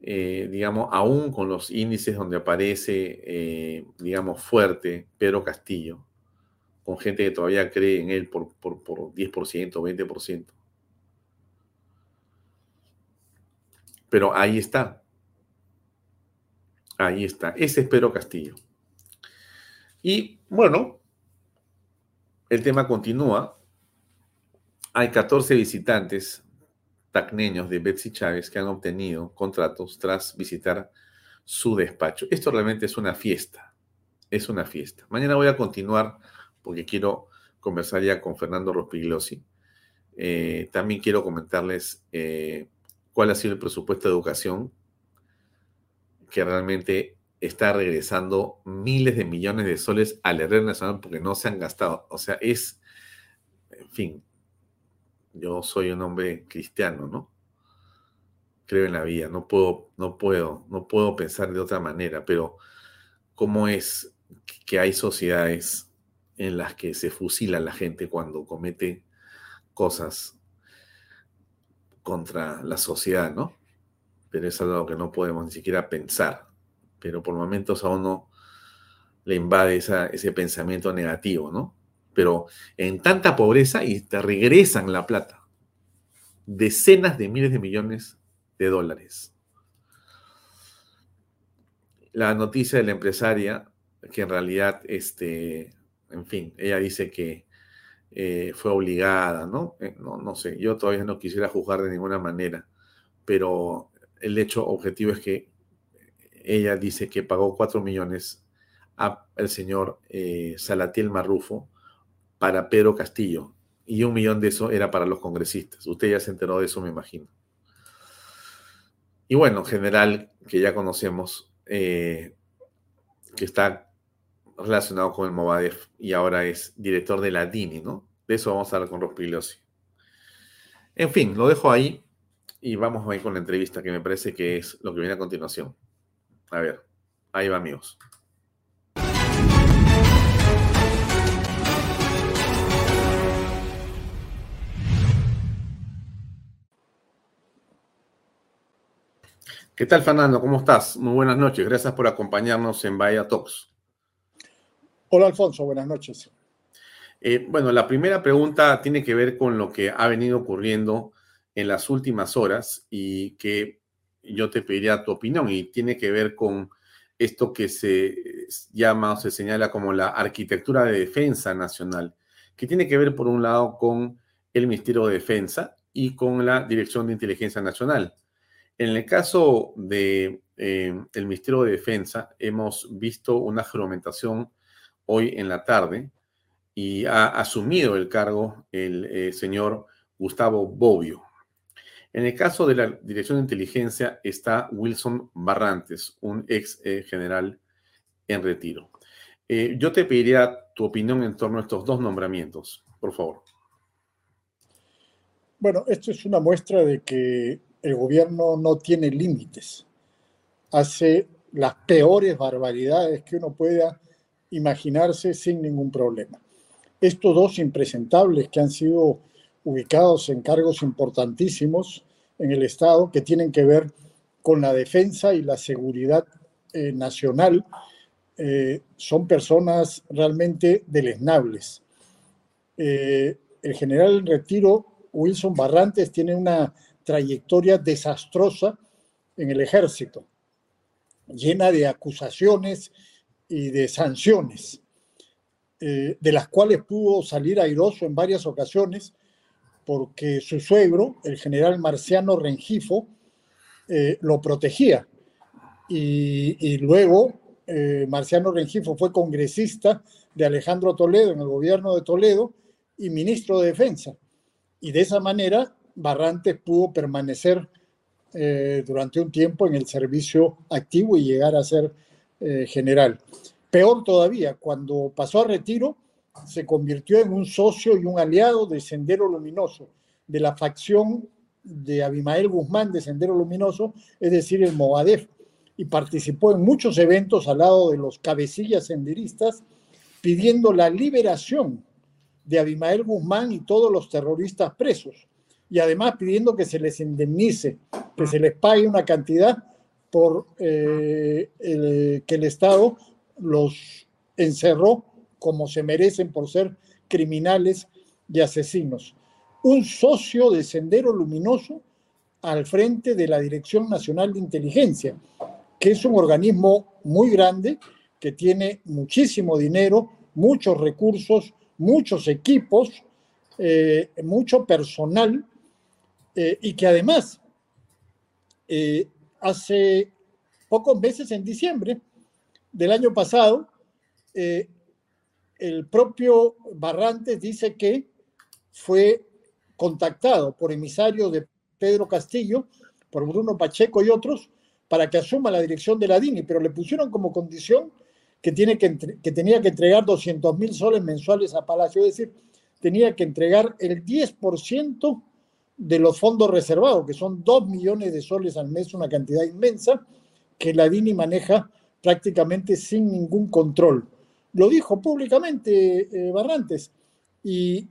Speaker 2: eh, digamos, aún con los índices donde aparece, eh, digamos, fuerte Pedro Castillo con gente que todavía cree en él por, por, por 10%, 20%. Pero ahí está. Ahí está. Ese es Pedro Castillo. Y bueno, el tema continúa. Hay 14 visitantes tacneños de Betsy Chávez que han obtenido contratos tras visitar su despacho. Esto realmente es una fiesta. Es una fiesta. Mañana voy a continuar porque quiero conversar ya con Fernando Rospigliosi. Eh, también quiero comentarles eh, cuál ha sido el presupuesto de educación, que realmente está regresando miles de millones de soles al red nacional porque no se han gastado. O sea, es, en fin, yo soy un hombre cristiano, ¿no? Creo en la vida, no puedo, no puedo, no puedo pensar de otra manera, pero ¿cómo es que hay sociedades en las que se fusila la gente cuando comete cosas contra la sociedad, ¿no? Pero es algo que no podemos ni siquiera pensar, pero por momentos a uno le invade ese pensamiento negativo, ¿no? Pero en tanta pobreza y te regresan la plata. Decenas de miles de millones de dólares. La noticia de la empresaria, que en realidad, este, en fin, ella dice que eh, fue obligada, ¿no? Eh, ¿no? No sé, yo todavía no quisiera juzgar de ninguna manera, pero el hecho objetivo es que ella dice que pagó 4 millones al señor eh, Salatiel Marrufo para Pedro Castillo y un millón de eso era para los congresistas. Usted ya se enteró de eso, me imagino. Y bueno, general, que ya conocemos, que está relacionado con el Movadef y ahora es director de la DINI, ¿no? De eso vamos a hablar con Rospigliosi. En fin, lo dejo ahí y vamos a ir con la entrevista que me parece que es lo que viene a continuación. A ver, ahí va amigos. ¿Qué tal, Fernando? ¿Cómo estás? Muy buenas noches. Gracias por acompañarnos en Bahía Talks.
Speaker 8: Hola Alfonso, buenas noches.
Speaker 2: Eh, bueno, la primera pregunta tiene que ver con lo que ha venido ocurriendo en las últimas horas y que yo te pediría tu opinión y tiene que ver con esto que se llama o se señala como la arquitectura de defensa nacional, que tiene que ver por un lado con el Ministerio de Defensa y con la Dirección de Inteligencia Nacional. En el caso del de, eh, Ministerio de Defensa, hemos visto una fragmentación hoy en la tarde y ha asumido el cargo el eh, señor Gustavo Bobbio. En el caso de la Dirección de Inteligencia está Wilson Barrantes, un ex eh, general en retiro. Eh, yo te pediría tu opinión en torno a estos dos nombramientos, por favor.
Speaker 8: Bueno, esto es una muestra de que el gobierno no tiene límites. Hace las peores barbaridades que uno pueda imaginarse sin ningún problema. Estos dos impresentables que han sido ubicados en cargos importantísimos en el Estado que tienen que ver con la defensa y la seguridad eh, nacional, eh, son personas realmente deleznables. Eh, el general en retiro, Wilson Barrantes, tiene una trayectoria desastrosa en el ejército, llena de acusaciones y de sanciones, eh, de las cuales pudo salir airoso en varias ocasiones, porque su suegro, el general Marciano Rengifo, eh, lo protegía. Y, luego eh, Marciano Rengifo fue congresista de Alejandro Toledo en el gobierno de Toledo y ministro de Defensa. Y de esa manera Barrantes pudo permanecer durante un tiempo en el servicio activo y llegar a ser eh, general. Peor todavía, cuando pasó a retiro, se convirtió en un socio y un aliado de Sendero Luminoso, de la facción de Abimael Guzmán de Sendero Luminoso, es decir, el Movadef, y participó en muchos eventos al lado de los cabecillas senderistas, pidiendo la liberación de Abimael Guzmán y todos los terroristas presos, y además pidiendo que se les indemnice, que se les pague una cantidad por eh, que el Estado los encerró como se merecen por ser criminales y asesinos. Un socio de Sendero Luminoso al frente de la Dirección Nacional de Inteligencia, que es un organismo muy grande, que tiene muchísimo dinero, muchos recursos, muchos equipos, eh, mucho personal, eh, y que además hace pocos meses, en diciembre del año pasado, eh, el propio Barrantes dice que fue contactado por emisarios de Pedro Castillo, por Bruno Pacheco y otros, para que asuma la dirección de la DINI, pero le pusieron como condición que, tiene que, que tenía que entregar 200 mil soles mensuales a Palacio, es decir, tenía que entregar el 10% de los fondos reservados, que son 2 millones de soles al mes, una cantidad inmensa, que la DINI maneja prácticamente sin ningún control. Lo dijo públicamente eh, Barrantes. Y,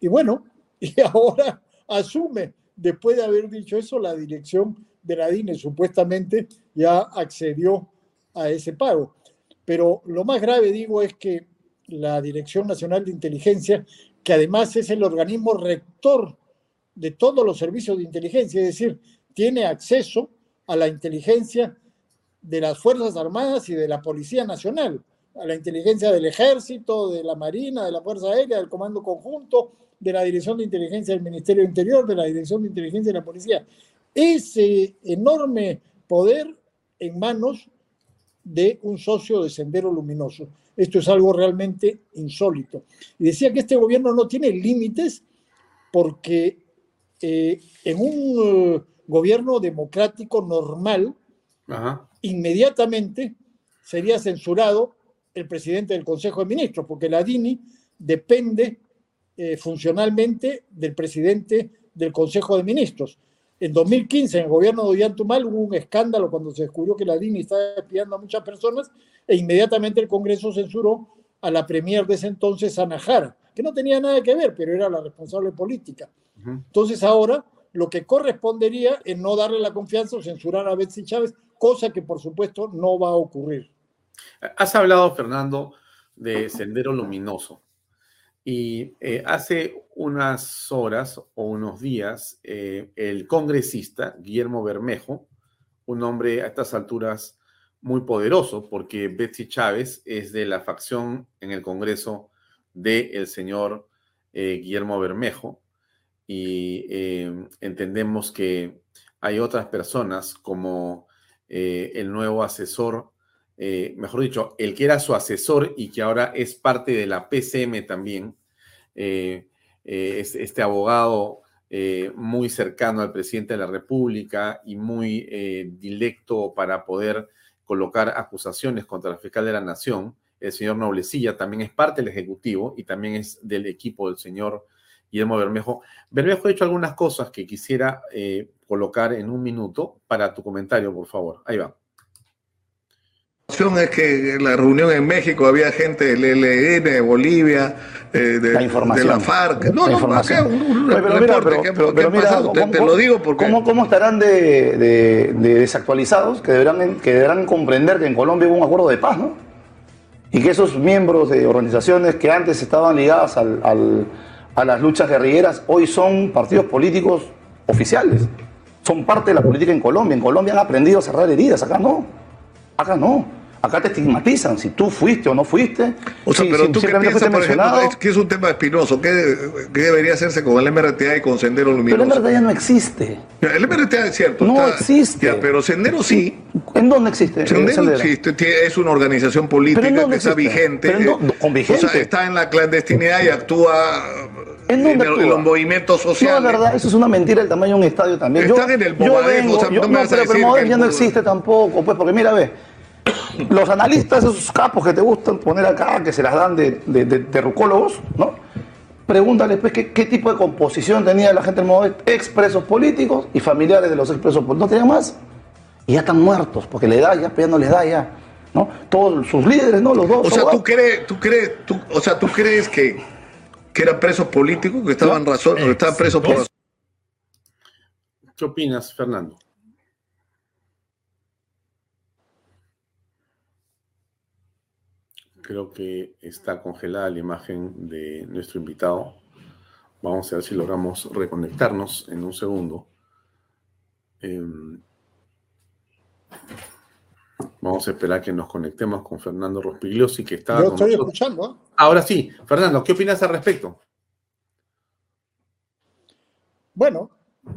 Speaker 8: y bueno, y ahora asume, después de haber dicho eso, la dirección de la DINI supuestamente ya accedió a ese pago. Pero lo más grave, digo, es que la Dirección Nacional de Inteligencia, que además es el organismo rector de todos los servicios de inteligencia, es decir, tiene acceso a la inteligencia de las Fuerzas Armadas y de la Policía Nacional, a la inteligencia del Ejército, de la Marina, de la Fuerza Aérea, del Comando Conjunto, de la Dirección de Inteligencia del Ministerio Interior, de la Dirección de Inteligencia de la Policía. Ese enorme poder en manos de un socio de Sendero Luminoso. Esto es algo realmente insólito. Y decía que este gobierno no tiene límites porque eh, en un eh, gobierno democrático normal, inmediatamente sería censurado el presidente del Consejo de Ministros, porque la DINI depende eh, funcionalmente del presidente del Consejo de Ministros. En 2015, en el gobierno de Ollantumal, hubo un escándalo cuando se descubrió que la DINI estaba espiando a muchas personas e inmediatamente el Congreso censuró a la premier de ese entonces, Ana Jara, que no tenía nada que ver, pero era la responsable política. Entonces ahora lo que correspondería es no darle la confianza o censurar a Betsy Chávez, cosa que por supuesto no va a ocurrir.
Speaker 2: Has hablado, Fernando, de Sendero Luminoso. Y eh, hace unas horas o unos días, eh, el congresista Guillermo Bermejo, un hombre a estas alturas muy poderoso, porque Betsy Chávez es de la facción en el Congreso del señor eh, Guillermo Bermejo, y entendemos que hay otras personas como el nuevo asesor eh, mejor dicho, el que era su asesor y que ahora es parte de la PCM también, eh, eh, este abogado muy cercano al presidente de la República y muy directo para poder colocar acusaciones contra el fiscal de la Nación, el señor Noblecilla, también es parte del Ejecutivo y también es del equipo del señor Guillermo Bermejo. Bermejo ha hecho algunas cosas que quisiera colocar en un minuto para tu comentario, por favor. Ahí va
Speaker 9: es que en la reunión en México había gente del ELN, de Bolivia, eh, de, la información. de la FARC. No, no, un, pero, mira, pero, pero mira, te, lo digo porque...
Speaker 10: ¿Cómo, cómo estarán de, de, desactualizados que deberán, que deberán comprender que en Colombia hubo un acuerdo de paz, ¿no? Y que esos miembros de organizaciones que antes estaban ligadas al, al, a las luchas guerrilleras hoy son partidos políticos oficiales. Son parte de la política en Colombia. En Colombia han aprendido a cerrar heridas, acá no. Acá no. Acá te estigmatizan si tú fuiste o no fuiste.
Speaker 9: O sea, pero tú qué piensas, por ejemplo, es que es un tema espinoso. ¿Qué, debería hacerse con el MRTA y con Sendero Luminoso?
Speaker 10: Pero el MRTA ya no existe.
Speaker 9: El MRTA es cierto.
Speaker 10: No existe.
Speaker 9: pero Sendero sí.
Speaker 10: ¿En dónde existe?
Speaker 9: Sendero, existe. Es una organización política que está vigente.
Speaker 10: con vigente.
Speaker 9: O sea, está en la clandestinidad y actúa ¿En, en, los movimientos sociales.
Speaker 10: No, es verdad, eso es una mentira el tamaño de un estadio también.
Speaker 9: Están en el Movadef, o sea, no, me vas
Speaker 10: pero, el Movadef ya no existe tampoco, pues, porque mira, ve, los analistas, esos capos que te gustan poner acá, que se las dan de, de, rucólogos, ¿no? Pregúntale pues, ¿qué, qué, tipo de composición tenía la gente del modo expresos políticos y familiares de los expresos políticos. No tenían más. Y ya están muertos, porque le da ya, pero ya no les da ya. ¿no? Todos sus líderes, ¿no? Los dos.
Speaker 9: O sea, tú crees, tú crees, o sea, tú crees que, que eran presos políticos, que estaban razón, que estaban presos por
Speaker 2: ¿Qué opinas, Fernando? Creo que está congelada la imagen de nuestro invitado. Vamos a ver si logramos reconectarnos en un segundo. Em, vamos a esperar que nos conectemos con Fernando Rospigliosi, que está.
Speaker 8: Yo estoy escuchando.
Speaker 2: Ahora sí, Fernando, ¿qué opinas al respecto?
Speaker 8: Bueno,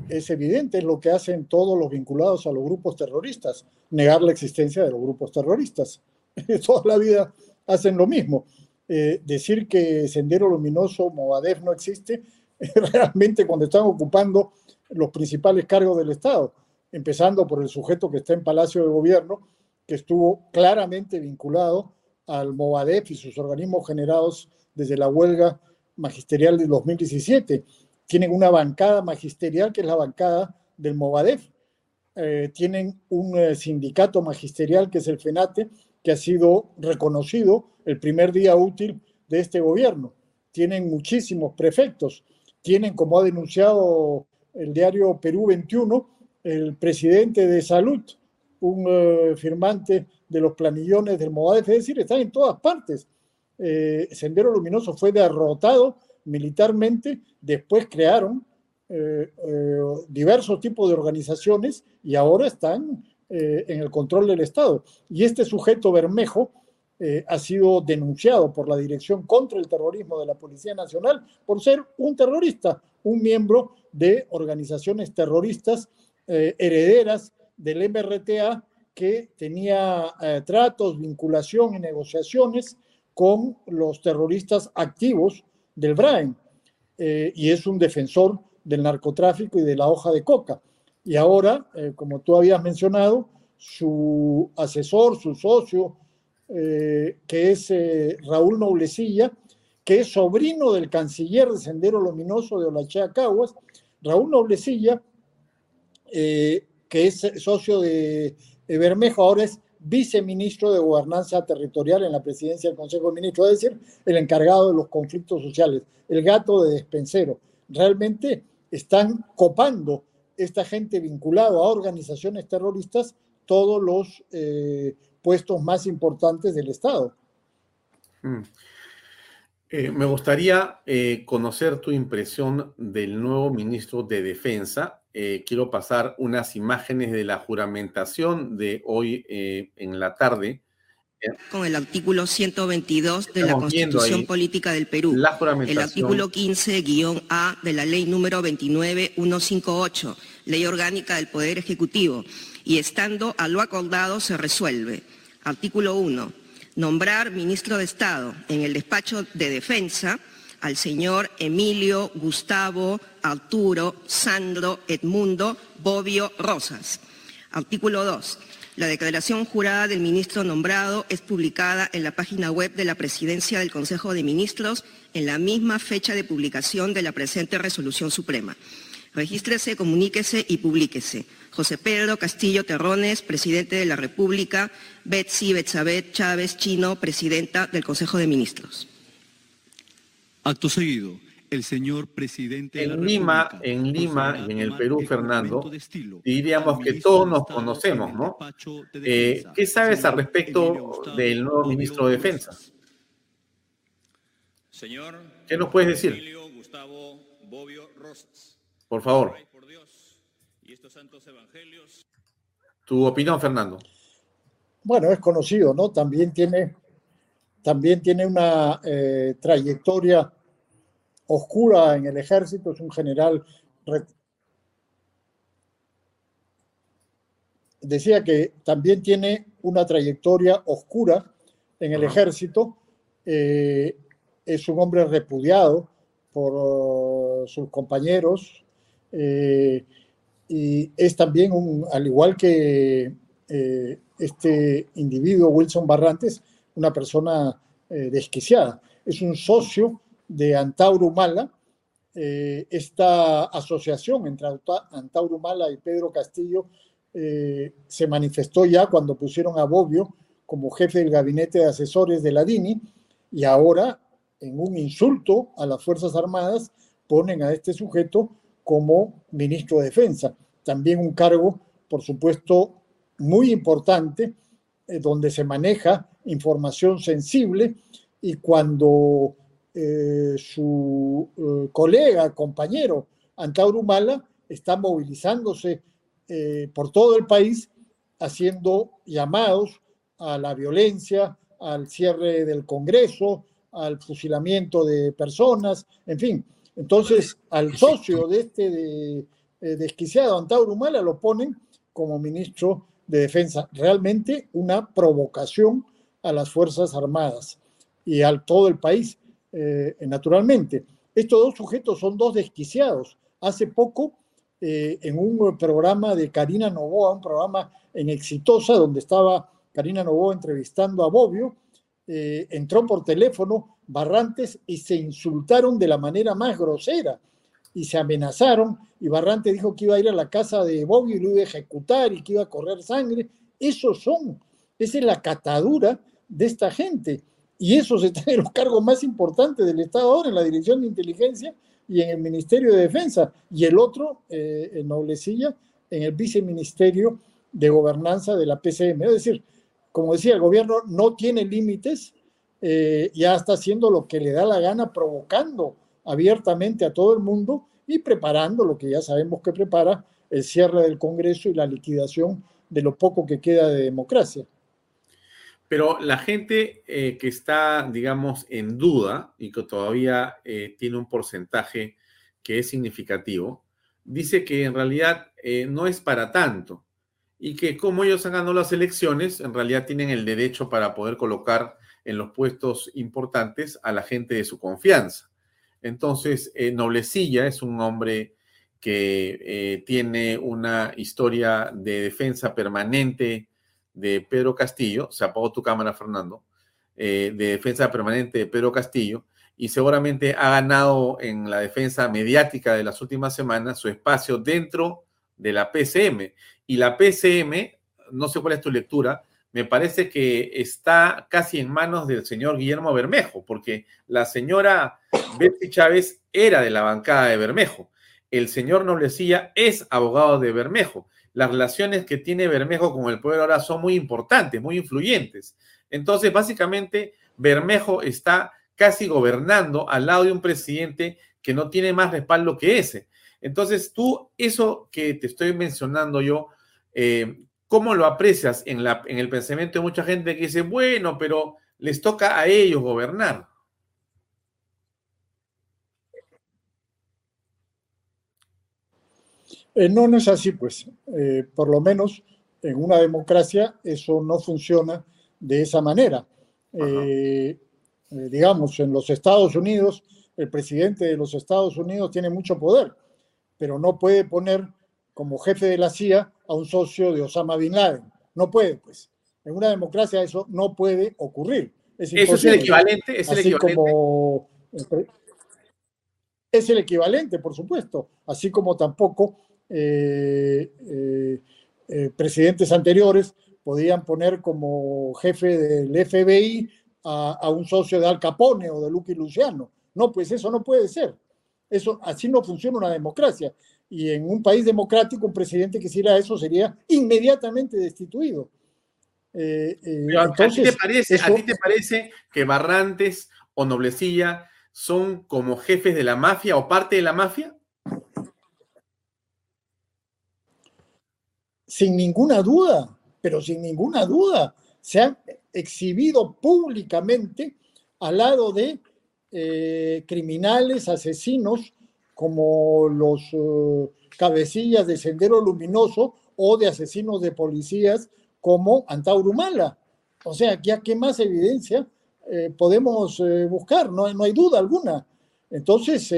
Speaker 8: es evidente, lo que hacen todos los vinculados a los grupos terroristas, negar la existencia de los grupos terroristas. Toda la vida hacen lo mismo. Eh, decir que Sendero Luminoso, Movadef no existe, realmente cuando están ocupando los principales cargos del Estado, empezando por el sujeto que está en Palacio de Gobierno, que estuvo claramente vinculado al Movadef y sus organismos generados desde la huelga magisterial de 2017. Tienen una bancada magisterial que es la bancada del Movadef. Eh, tienen un eh, sindicato magisterial que es el FENATE, que ha sido reconocido el primer día útil de este gobierno. Tienen muchísimos prefectos. Tienen, como ha denunciado el diario Perú 21, el presidente de Salud, un eh, firmante de los planillones del Movadef, es decir, están en todas partes. Eh, Sendero Luminoso fue derrotado militarmente, después crearon eh, eh, diversos tipos de organizaciones y ahora están en el control del Estado. Y este sujeto Bermejo ha sido denunciado por la Dirección contra el Terrorismo de la Policía Nacional por ser un terrorista, un miembro de organizaciones terroristas herederas del MRTA que tenía tratos, vinculación y negociaciones con los terroristas activos del Brain eh, y es un defensor del narcotráfico y de la hoja de coca. Y ahora, eh, como tú habías mencionado, su asesor, su socio, eh, que es Raúl Noblecilla, que es sobrino del canciller de Sendero Luminoso de Olachea Caguas, Raúl Noblecilla, que es socio de Bermejo, ahora es viceministro de Gobernanza Territorial en la presidencia del Consejo de Ministros, es decir, el encargado de los conflictos sociales, el gato de despensero. Realmente están copando esta gente vinculada a organizaciones terroristas todos los eh, puestos más importantes del Estado.
Speaker 2: Mm. Eh, me gustaría eh, conocer tu impresión del nuevo ministro de Defensa, eh, quiero pasar unas imágenes de la juramentación de hoy eh, en la tarde.
Speaker 11: Con el artículo 122 de la Constitución Política del Perú. La el artículo 15-A de la ley número 29158, Ley Orgánica del Poder Ejecutivo. Y estando a lo acordado se resuelve. Artículo 1. Nombrar ministro de Estado en el despacho de defensa al señor Emilio, Gustavo, Arturo, Sandro, Edmundo, Bobbio, Rosas. Artículo 2. La declaración jurada del ministro nombrado es publicada en la página web de la Presidencia del Consejo de Ministros en la misma fecha de publicación de la presente resolución suprema. Regístrese, comuníquese y publíquese. José Pedro Castillo Terrones, presidente de la República, Betsy Betzabet Chávez Chino, presidenta del Consejo de Ministros.
Speaker 12: Acto seguido, el señor presidente
Speaker 2: en Lima, en Lima y en el Perú, Fernando, diríamos que todos nos conocemos, ¿no? Eh, ¿Qué sabes al respecto del nuevo ministro de Defensa?
Speaker 13: Señor,
Speaker 2: ¿Qué nos puedes decir?
Speaker 13: Emilio Gustavo Bobbio Rosas.
Speaker 2: Por favor.
Speaker 13: y estos santos evangelios.
Speaker 2: Tu opinión, Fernando.
Speaker 8: Bueno, es conocido, ¿no? También tiene también tiene una eh, trayectoria oscura en el ejército, es un general... Decía que también tiene una trayectoria oscura en el ejército, eh, es un hombre repudiado por sus compañeros eh, y es también un, al igual que este individuo Wilson Barrantes, una persona eh, desquiciada. Es un socio de Antauro Mala. Eh, esta asociación entre Antauro Mala y Pedro Castillo eh, se manifestó ya cuando pusieron a Bobbio como jefe del gabinete de asesores de la DINI y ahora, en un insulto a las Fuerzas Armadas, ponen a este sujeto como ministro de Defensa. También un cargo, por supuesto, muy importante, donde se maneja información sensible y cuando eh, su eh, colega, compañero, Antauro Humala, está movilizándose eh, por todo el país, haciendo llamados a la violencia, al cierre del Congreso, al fusilamiento de personas, en fin. Entonces, al socio de este desquiciado Antauro Humala lo ponen como ministro de Defensa. Realmente una provocación a las Fuerzas Armadas y a todo el país, eh, naturalmente. Estos dos sujetos son dos desquiciados. Hace poco, eh, en un programa de Karina Novoa, un programa en Exitosa, donde estaba Karina Novoa entrevistando a Bobbio, eh, entró por teléfono Barrantes y se insultaron de la manera más grosera y se amenazaron y Barrantes dijo que iba a ir a la casa de Bobbio y lo iba a ejecutar y que iba a correr sangre. Esos son, esa es la catadura de esta gente. Y esos están en los cargos más importantes del Estado ahora, en la Dirección de Inteligencia y en el Ministerio de Defensa. Y el otro, eh, en Noblecilla, en el Viceministerio de Gobernanza de la PCM. Es decir, como decía, el gobierno no tiene límites, eh, ya está haciendo lo que le da la gana, provocando abiertamente a todo el mundo y preparando lo que ya sabemos que prepara, el cierre del Congreso y la liquidación de lo poco que queda de democracia.
Speaker 2: Pero la gente eh, que está, digamos, en duda y que todavía eh, tiene un porcentaje que es significativo, dice que en realidad eh, no es para tanto y que como ellos han ganado las elecciones, en realidad tienen el derecho para poder colocar en los puestos importantes a la gente de su confianza. Entonces, Noblecilla es un hombre que tiene una historia de defensa permanente de Pedro Castillo, se apagó tu cámara, Fernando, de defensa permanente de Pedro Castillo, y seguramente ha ganado en la defensa mediática de las últimas semanas su espacio dentro de la PCM. Y la PCM, no sé cuál es tu lectura, me parece que está casi en manos del señor Guillermo Bermejo, porque la señora Betsy Chávez era de la bancada de Bermejo. El señor Noblecilla es abogado de Bermejo. Las relaciones que tiene Bermejo con el pueblo ahora son muy importantes, muy influyentes. Entonces, básicamente, Bermejo está casi gobernando al lado de un presidente que no tiene más respaldo que ese. Entonces, tú, eso que te estoy mencionando yo, eh, ¿cómo lo aprecias en, en el pensamiento de mucha gente que dice, bueno, pero les toca a ellos gobernar?
Speaker 8: Eh, no, no es así, pues. Eh, por lo menos en una democracia eso no funciona de esa manera. Eh, digamos, en los Estados Unidos, el presidente de los Estados Unidos tiene mucho poder, pero no puede poner como jefe de la CIA a un socio de Osama Bin Laden. No puede, pues. En una democracia eso no puede ocurrir.
Speaker 2: Es ¿Eso es el equivalente? ¿Es el equivalente?
Speaker 8: Como, es el equivalente, por supuesto. Así como tampoco eh, eh, presidentes anteriores podían poner como jefe del FBI a, un socio de Al Capone o de Lucky Luciano. No, pues eso no puede ser. Eso, así no funciona una democracia. Y en un país democrático, un presidente que hiciera eso sería inmediatamente destituido.
Speaker 2: Eh, eh, ¿a, ti te parece, ¿A ti te parece que Barrantes o Noblecilla son como jefes de la mafia o parte de la mafia?
Speaker 8: Sin ninguna duda, pero sin ninguna duda. Se han, exhibido públicamente al lado de eh, criminales, asesinos, como los eh, cabecillas de Sendero Luminoso o de asesinos de policías como Antaurumala. O sea, ya qué más evidencia eh, podemos buscar, no, no, hay duda alguna. Entonces,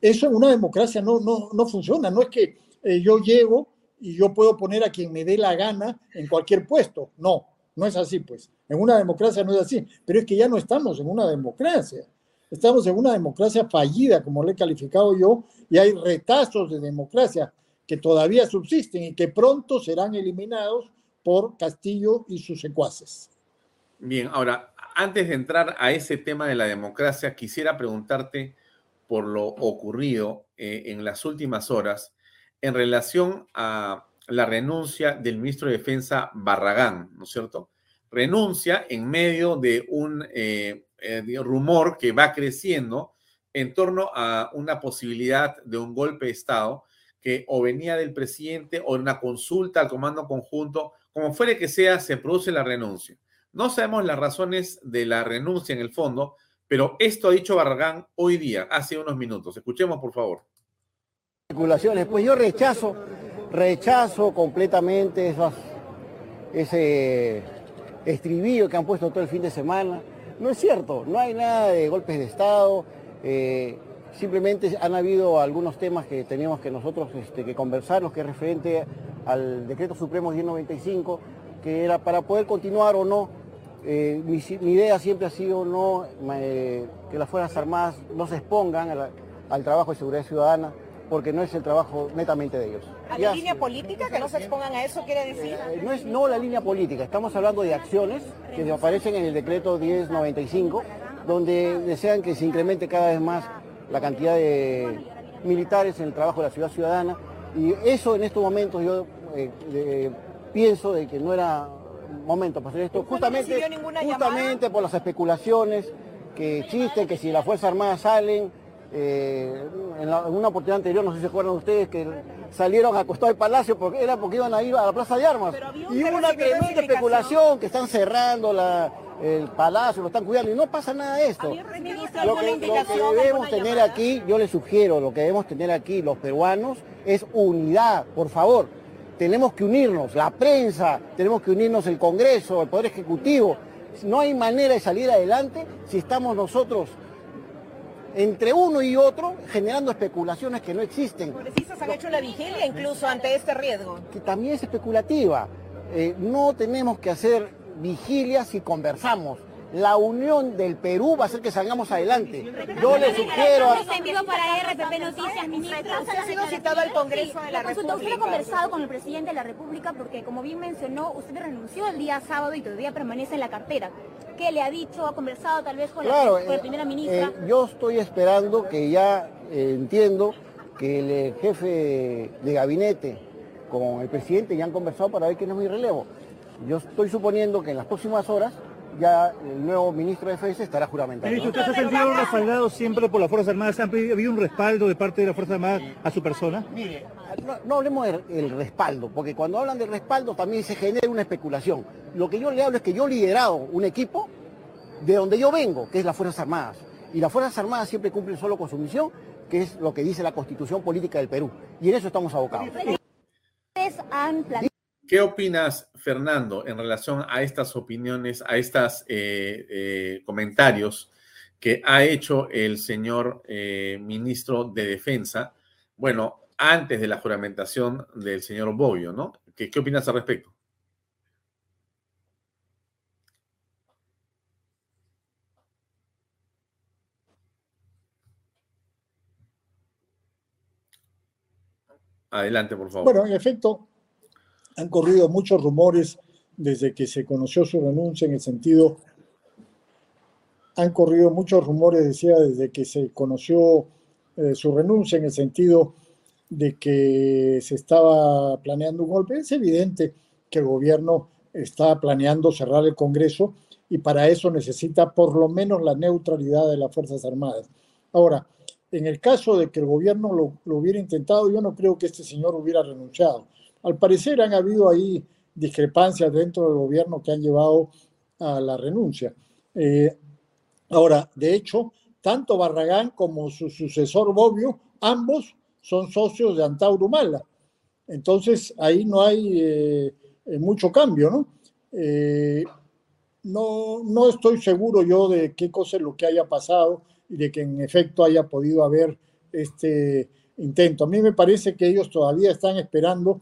Speaker 8: eso en una democracia no, no, no funciona, no es que yo llego y yo puedo poner a quien me dé la gana en cualquier puesto, no, no es así, pues. En una democracia no es así. Pero es que ya no estamos en una democracia. Estamos en una democracia fallida, como le he calificado yo, y hay retazos de democracia que todavía subsisten y que pronto serán eliminados por Castillo y sus secuaces.
Speaker 2: Bien, ahora, antes de entrar a ese tema de la democracia, quisiera preguntarte por lo ocurrido eh, en las últimas horas en relación a la renuncia del ministro de Defensa Barragán, ¿no es cierto? Renuncia en medio de un eh, eh, rumor que va creciendo en torno a una posibilidad de un golpe de Estado que o venía del presidente o una consulta al comando conjunto, como fuere que sea, se produce la renuncia. No sabemos las razones de la renuncia en el fondo, pero esto ha dicho Barragán hoy día, hace unos minutos. Escuchemos, por favor.
Speaker 14: Pues yo rechazo rechazo completamente ese estribillo que han puesto todo el fin de semana. No es cierto, no hay nada de golpes de Estado, eh, simplemente han habido algunos temas que teníamos que nosotros este, que conversar, los que es referente al decreto supremo 1095, que era para poder continuar o no. Eh, mi, idea siempre ha sido no eh, que las Fuerzas Armadas no se expongan al trabajo de seguridad ciudadana porque no es el trabajo netamente de ellos.
Speaker 15: ¿A la línea política? ¿Que no se expongan a eso quiere decir?
Speaker 14: Eh, no es no la línea política, estamos hablando de acciones que aparecen en el decreto 1095, donde desean que se incremente cada vez más la cantidad de militares en el trabajo de la ciudad ciudadana. Y eso en estos momentos yo eh, pienso de que no era momento para hacer esto, justamente, justamente por las especulaciones que existen, que si la Fuerza Armada salen, eh, en, una oportunidad anterior, no sé si se acuerdan ustedes, que salieron a costado del palacio porque era porque iban a ir a la Plaza de Armas. Y hubo una tremenda especulación que están cerrando el palacio, lo están cuidando y no pasa nada de esto. Lo que, debemos tener aquí, yo les sugiero, lo que debemos tener aquí los peruanos es unidad, por favor. Tenemos que unirnos, la prensa, tenemos que unirnos el Congreso, el Poder Ejecutivo. No hay manera de salir adelante si estamos nosotros entre uno y otro generando especulaciones que no existen.
Speaker 15: Congresistas han hecho la vigilia incluso ante este riesgo.
Speaker 14: Que también es especulativa. Eh, no tenemos que hacer vigilia si conversamos la unión del Perú va a hacer que salgamos adelante. Yo le sugiero...
Speaker 16: A... para RPP Noticias,
Speaker 15: ha sido citado al Congreso de la República.
Speaker 16: Usted ha conversado con el presidente de la República porque, como bien mencionó, usted renunció el día sábado y todavía permanece en la cartera. ¿Qué le ha dicho? ¿Ha conversado tal vez con, la, eh, primera ministra?
Speaker 14: Eh, yo estoy esperando que ya eh, entiendo que el jefe de gabinete con el presidente ya han conversado para ver quién es mi relevo. Yo estoy suponiendo que en las próximas horas ya el nuevo ministro de Defensa estará juramentado.
Speaker 17: ¿usted se ha sentido respaldado siempre por las Fuerzas Armadas? ¿Ha habido un respaldo de parte de las Fuerzas Armadas a su persona?
Speaker 14: Mire, no, hablemos del respaldo, porque cuando hablan de respaldo también se genera una especulación. Lo que yo le hablo es que yo he liderado un equipo de donde yo vengo, que es las Fuerzas Armadas. Y las Fuerzas Armadas siempre cumplen solo con su misión, que es lo que dice la Constitución Política del Perú. Y en eso estamos abocados.
Speaker 16: han
Speaker 2: ¿Qué opinas, Fernando, en relación a estas opiniones, a estos eh, eh, comentarios que ha hecho el señor eh, ministro de Defensa? Bueno, antes de la juramentación del señor Bobbio, ¿no? ¿Qué, qué opinas al respecto? Adelante, por favor.
Speaker 8: Bueno, en efecto, han corrido muchos rumores desde que se conoció su renuncia en el sentido, han corrido muchos rumores, decía, desde que se conoció eh, su renuncia en el sentido de que se estaba planeando un golpe. Es evidente que el gobierno está planeando cerrar el Congreso y para eso necesita por lo menos la neutralidad de las Fuerzas Armadas. Ahora, en el caso de que el gobierno lo, lo hubiera intentado, yo no creo que este señor hubiera renunciado al parecer han habido ahí discrepancias dentro del gobierno que han llevado a la renuncia. Eh, ahora, de hecho, tanto Barragán como su sucesor Bobbio, ambos son socios de Antauro Mala. Entonces, ahí no hay eh, eh, mucho cambio, ¿no? ¿no? No estoy seguro yo de qué cosa es lo que haya pasado y de que en efecto haya podido haber este intento. A mí me parece que ellos todavía están esperando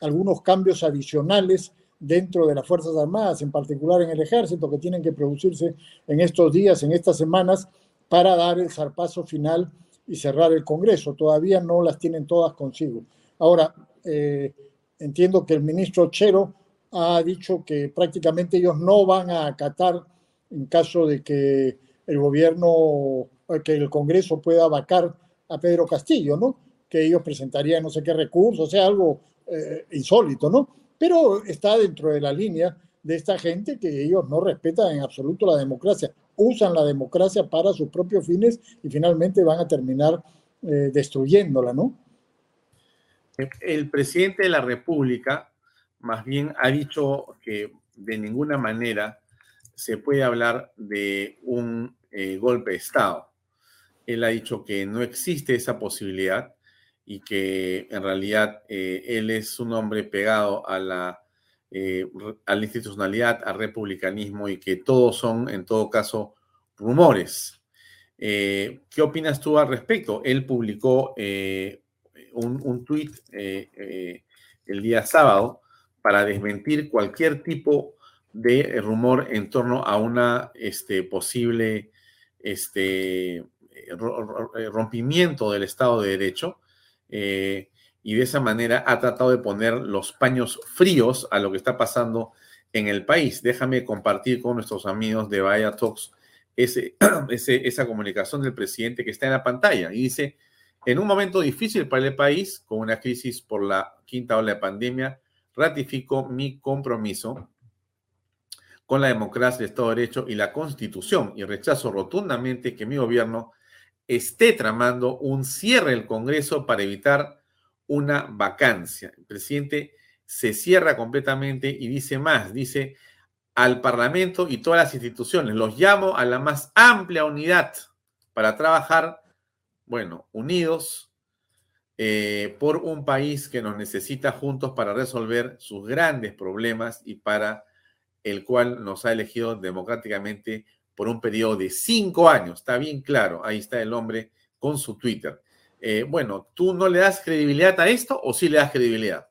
Speaker 8: algunos cambios adicionales dentro de las Fuerzas Armadas, en particular en el ejército, que tienen que producirse en estos días, en estas semanas, para dar el zarpazo final y cerrar el Congreso. Todavía no las tienen todas consigo. Ahora, eh, entiendo que el ministro Chero ha dicho que prácticamente ellos no van a acatar en caso de que el gobierno, que el Congreso pueda vacar a Pedro Castillo, ¿no? Que ellos presentarían no sé qué recursos, o sea, algo eh, insólito, ¿no? Pero está dentro de la línea de esta gente que ellos no respetan en absoluto la democracia, usan la democracia para sus propios fines y finalmente van a terminar eh, destruyéndola, ¿no?
Speaker 2: El presidente de la República más bien ha dicho que de ninguna manera se puede hablar de un eh, golpe de Estado. Él ha dicho que no existe esa posibilidad y que en realidad eh, él es un hombre pegado a la, eh, a institucionalidad, al republicanismo y que todos son, en todo caso, rumores. Eh, ¿Qué opinas tú al respecto? Él publicó un, un tuit el día sábado para desmentir cualquier tipo de rumor en torno a una este, posible este, rompimiento del Estado de Derecho eh, y de esa manera ha tratado de poner los paños fríos a lo que está pasando en el país. Déjame compartir con nuestros amigos de Vaya Talks ese, esa comunicación del presidente que está en la pantalla. Y dice, en un momento difícil para el país, con una crisis por la quinta ola de pandemia, ratifico mi compromiso con la democracia, el Estado de Derecho y la Constitución y rechazo rotundamente que mi gobierno esté tramando un cierre del Congreso para evitar una vacancia. El presidente se cierra completamente y dice más, dice al Parlamento y todas las instituciones, los llamo a la más amplia unidad para trabajar, bueno, unidos eh, por un país que nos necesita juntos para resolver sus grandes problemas y para el cual nos ha elegido democráticamente por un periodo de cinco años. Está bien claro, ahí está el hombre con su Twitter. Eh, bueno, ¿tú no le das credibilidad a esto o sí le das credibilidad?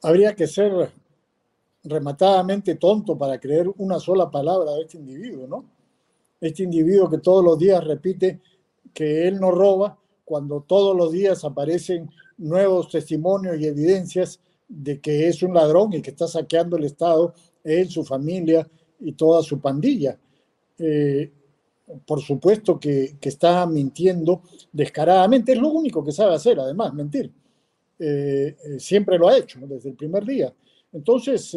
Speaker 8: Habría que ser rematadamente tonto para creer una sola palabra de este individuo, ¿no? Este individuo que todos los días repite que él no roba, cuando todos los días aparecen nuevos testimonios y evidencias de que es un ladrón y que está saqueando el Estado, él, su familia y toda su pandilla. Eh, por supuesto que, está mintiendo descaradamente, es lo único que sabe hacer, además, mentir. Eh, eh, siempre lo ha hecho, desde el primer día. Entonces,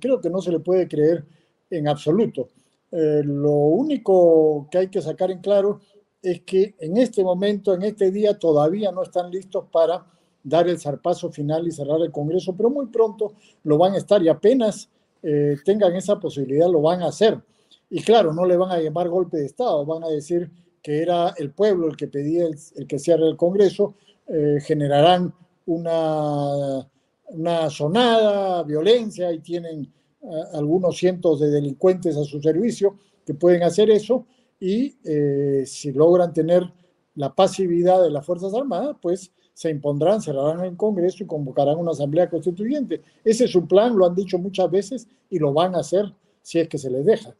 Speaker 8: creo que no se le puede creer en absoluto. lo único que hay que sacar en claro es que en este momento, en este día, todavía no están listos para dar el zarpazo final y cerrar el Congreso, pero muy pronto lo van a estar y apenas eh, tengan esa posibilidad lo van a hacer. Y claro, no le van a llamar golpe de Estado, van a decir que era el pueblo el que pedía el, que cierre el Congreso, eh, generarán una, una sonada, violencia y tienen eh, algunos cientos de delincuentes a su servicio que pueden hacer eso y si logran tener la pasividad de las Fuerzas Armadas, pues se impondrán, cerrarán el Congreso y convocarán una asamblea constituyente. Ese es su plan, lo han dicho muchas veces y lo van a hacer si es que se les deja.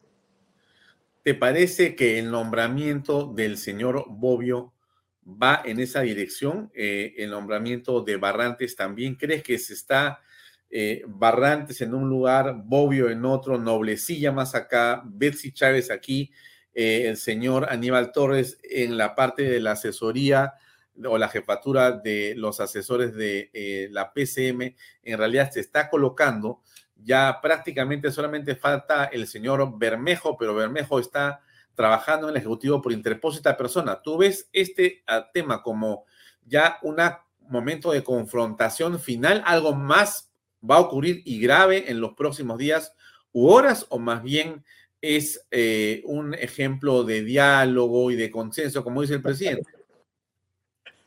Speaker 2: ¿Te parece que el nombramiento del señor Bobbio va en esa dirección? Eh, el nombramiento de Barrantes también. ¿Crees que se está eh, Barrantes en un lugar, Bobbio en otro, Noblecilla más acá, Betsy Chávez aquí? Eh, el señor Aníbal Torres en la parte de la asesoría o la jefatura de los asesores de eh, la PCM, en realidad se está colocando. Ya prácticamente solamente falta el señor Bermejo, pero Bermejo está trabajando en el Ejecutivo por interpósita persona. ¿Tú ves este ah, tema como ya un momento de confrontación final? ¿Algo más va a ocurrir y grave en los próximos días u horas o más bien es eh, un ejemplo de diálogo y de consenso, como dice el presidente.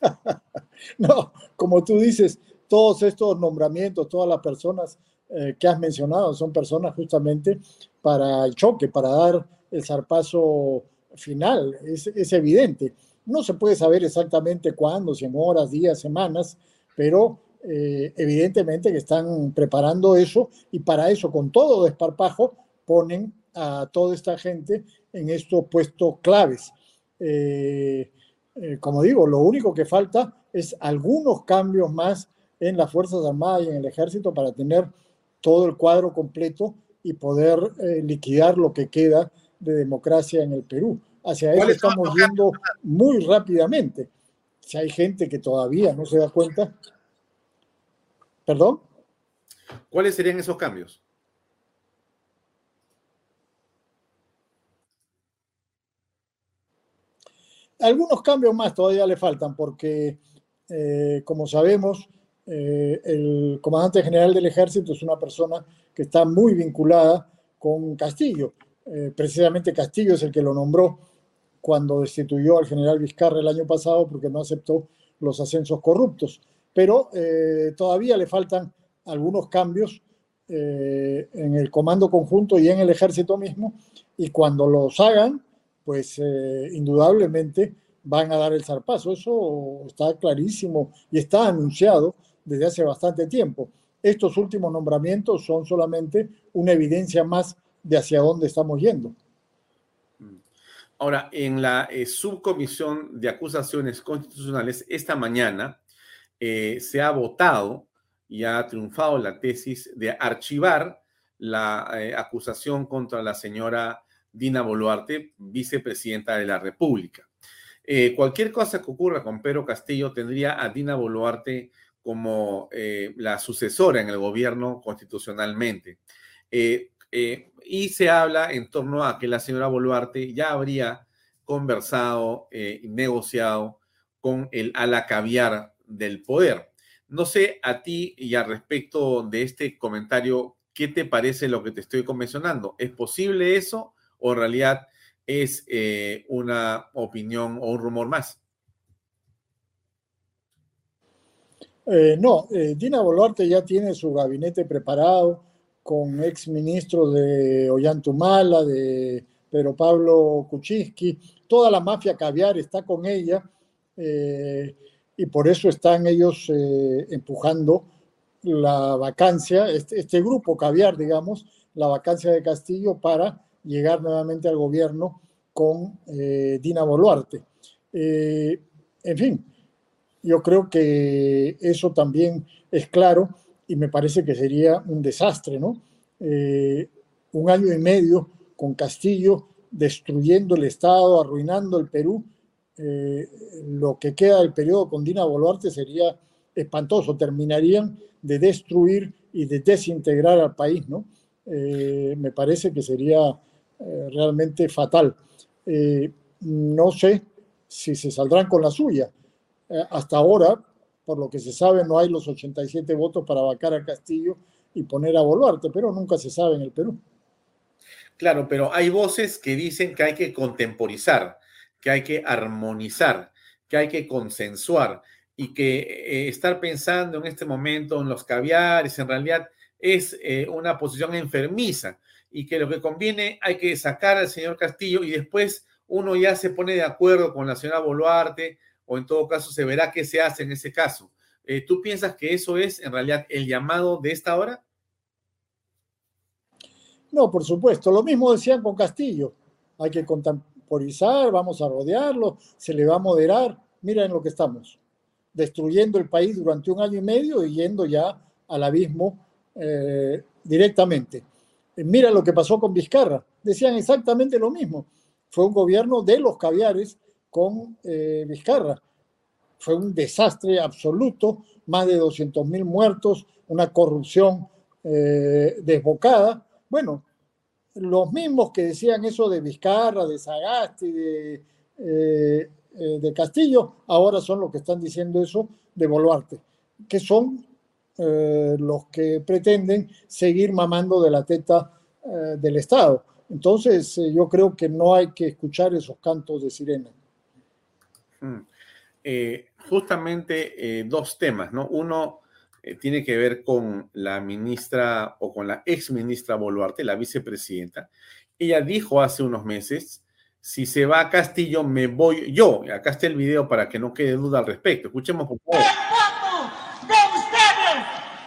Speaker 8: no, como tú dices, todos estos nombramientos, todas las personas eh, que has mencionado son personas justamente para el choque, para dar el zarpazo final, es, evidente. No se puede saber exactamente cuándo, si en horas, días, semanas, pero eh, evidentemente que están preparando eso y para eso, con todo desparpajo, ponen a toda esta gente en estos puestos claves. Eh, eh, como digo, lo único que falta es algunos cambios más en las Fuerzas Armadas y en el Ejército para tener todo el cuadro completo y poder eh, liquidar lo que queda de democracia en el Perú. Hacia eso estamos yendo muy rápidamente. Si hay gente que todavía no se da cuenta. ¿Perdón?
Speaker 2: ¿Cuáles serían esos cambios?
Speaker 8: Algunos cambios más todavía le faltan porque, eh, como sabemos, eh, el comandante general del ejército es una persona que está muy vinculada con Castillo. Eh, precisamente Castillo es el que lo nombró cuando destituyó al general Vizcarra el año pasado porque no aceptó los ascensos corruptos. Pero todavía le faltan algunos cambios en el comando conjunto y en el ejército mismo, y cuando los hagan, pues eh, indudablemente van a dar el zarpazo. Eso está clarísimo y está anunciado desde hace bastante tiempo. Estos últimos nombramientos son solamente una evidencia más de hacia dónde estamos yendo.
Speaker 2: Ahora, en la eh, subcomisión de acusaciones constitucionales, esta mañana eh, se ha votado y ha triunfado la tesis de archivar la acusación contra la señora Dina Boluarte, vicepresidenta de la República. Eh, cualquier cosa que ocurra con Pedro Castillo tendría a Dina Boluarte como eh, la sucesora en el gobierno constitucionalmente. Eh, eh, y se habla en torno a que la señora Boluarte ya habría conversado y negociado con el ala caviar del poder. No sé a ti y al respecto de este comentario, ¿qué te parece lo que te estoy convencionando? ¿Es posible eso o en realidad es una opinión o un rumor más?
Speaker 8: Eh, no, eh, Dina Boluarte ya tiene su gabinete preparado con ex ministros de Ollantumala, de Pedro Pablo Kuczynski, toda la mafia caviar está con ella eh, y por eso están ellos empujando la vacancia, este, este, grupo caviar, digamos, la vacancia de Castillo para llegar nuevamente al gobierno con Dina Boluarte. en fin, yo creo que eso también es claro y me parece que sería un desastre, ¿no? Eh, un año y medio con Castillo destruyendo el Estado, arruinando el Perú. Eh, lo que queda del periodo con Dina Boluarte sería espantoso, terminarían de destruir y de desintegrar al país, ¿no? Eh, me parece que sería realmente fatal. no sé si se saldrán con la suya. Eh, hasta ahora, por lo que se sabe, no hay los 87 votos para vacar a Castillo y poner a Boluarte, pero nunca se sabe en el Perú.
Speaker 2: Claro, pero hay voces que dicen que hay que contemporizar, que hay que armonizar, que hay que consensuar y que eh, estar pensando en este momento en los caviares en realidad es eh, una posición enfermiza y que lo que conviene hay que sacar al señor Castillo y después uno ya se pone de acuerdo con la señora Boluarte o en todo caso se verá qué se hace en ese caso. Eh, ¿Tú piensas que eso es en realidad el llamado de esta hora?
Speaker 8: No, por supuesto. Lo mismo decían con Castillo. Hay que contemporizar, vamos a rodearlo, se le va a moderar. Mira en lo que estamos, destruyendo el país durante un año y medio y yendo ya al abismo eh, directamente. Eh, mira lo que pasó con Vizcarra. Decían exactamente lo mismo. Fue un gobierno de los caviares con eh, Vizcarra. Fue un desastre absoluto, más de 200 mil muertos, una corrupción eh, desbocada. Bueno, los mismos que decían eso de Vizcarra, de Sagasti, de, de Castillo, ahora son los que están diciendo eso de Boluarte, que son los que pretenden seguir mamando de la teta del Estado. Entonces, yo creo que no hay que escuchar esos cantos de sirena.
Speaker 2: Mm. Eh, justamente eh, dos temas, ¿no? Uno eh, tiene que ver con la ministra o con la ex ministra Boluarte, la vicepresidenta. Ella dijo hace unos meses, si se va a Castillo, me voy yo. Acá está el video para que no quede duda al respecto. Escuchemos por favor.
Speaker 4: de ustedes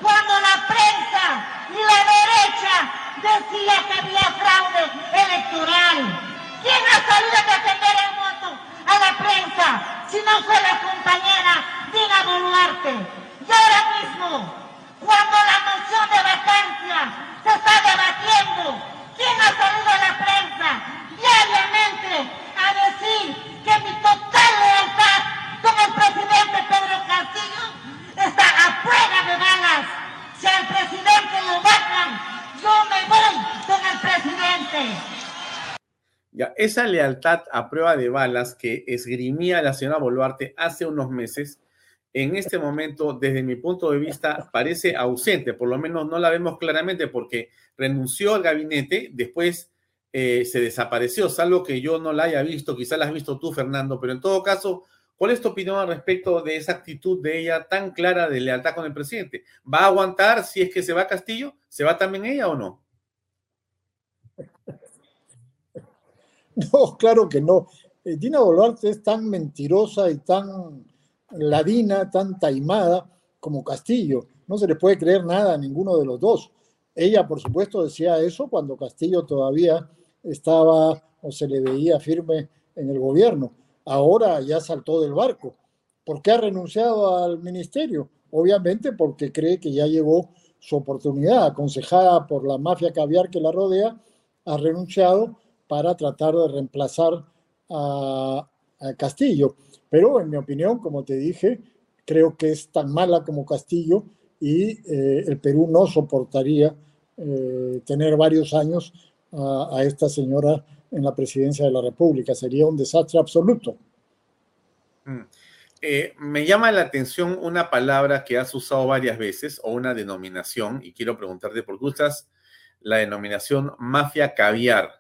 Speaker 4: cuando la prensa y la derecha decía que había fraude ¿Quién ha salido a defender el voto? a la prensa, si no fue la compañera Dina Boluarte. Y ahora mismo, cuando la moción de vacancia se está debatiendo, ¿quién ha salido a la prensa diariamente a decir que mi total lealtad con el presidente Pedro Castillo está afuera de balas? Si al presidente lo matan, yo me voy con el presidente
Speaker 2: esa lealtad a prueba de balas que esgrimía la señora Boluarte hace unos meses, en este momento, desde mi punto de vista, parece ausente, por lo menos no la vemos claramente porque renunció al gabinete, después eh, se desapareció, salvo que yo no la haya visto, quizás la has visto tú, Fernando, pero en todo caso, ¿cuál es tu opinión al respecto de esa actitud de ella tan clara de lealtad con el presidente? ¿Va a aguantar si es que se va a Castillo? ¿Se va también ella o no?
Speaker 8: No, claro que no. Eh, Dina Boluarte es tan mentirosa y tan ladina, tan taimada como Castillo. No se le puede creer nada a ninguno de los dos. Ella, por supuesto, decía eso cuando Castillo todavía estaba o se le veía firme en el gobierno. Ahora ya saltó del barco. ¿Por qué ha renunciado al ministerio? Obviamente porque cree que ya llegó su oportunidad, aconsejada por la mafia caviar que la rodea, ha renunciado para tratar de reemplazar a, Castillo. Pero en mi opinión, como te dije, creo que es tan mala como Castillo y eh, el Perú no soportaría eh, tener varios años a, esta señora en la presidencia de la República. Sería un desastre absoluto.
Speaker 2: Mm. Eh, me llama la atención una palabra que has usado varias veces o una denominación y quiero preguntarte por qué usas la denominación mafia caviar.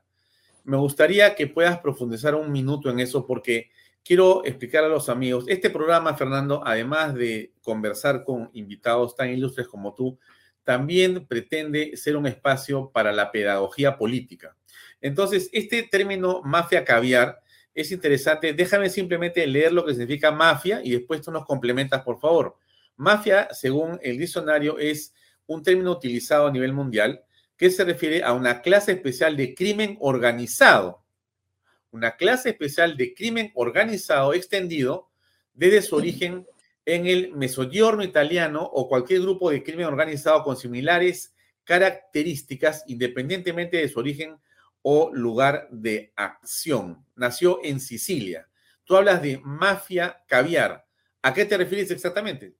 Speaker 2: Me gustaría que puedas profundizar un minuto en eso porque quiero explicar a los amigos, este programa, Fernando, además de conversar con invitados tan ilustres como tú, también pretende ser un espacio para la pedagogía política. Entonces, este término mafia caviar es interesante. Déjame simplemente leer lo que significa mafia y después tú nos complementas, por favor. Mafia, según el diccionario, es un término utilizado a nivel mundial que se refiere a una clase especial de crimen organizado. Una clase especial de crimen organizado extendido desde su origen en el Mezzogiorno italiano o cualquier grupo de crimen organizado con similares características independientemente de su origen o lugar de acción. Nació en Sicilia. Tú hablas de mafia caviar. ¿A qué te refieres exactamente?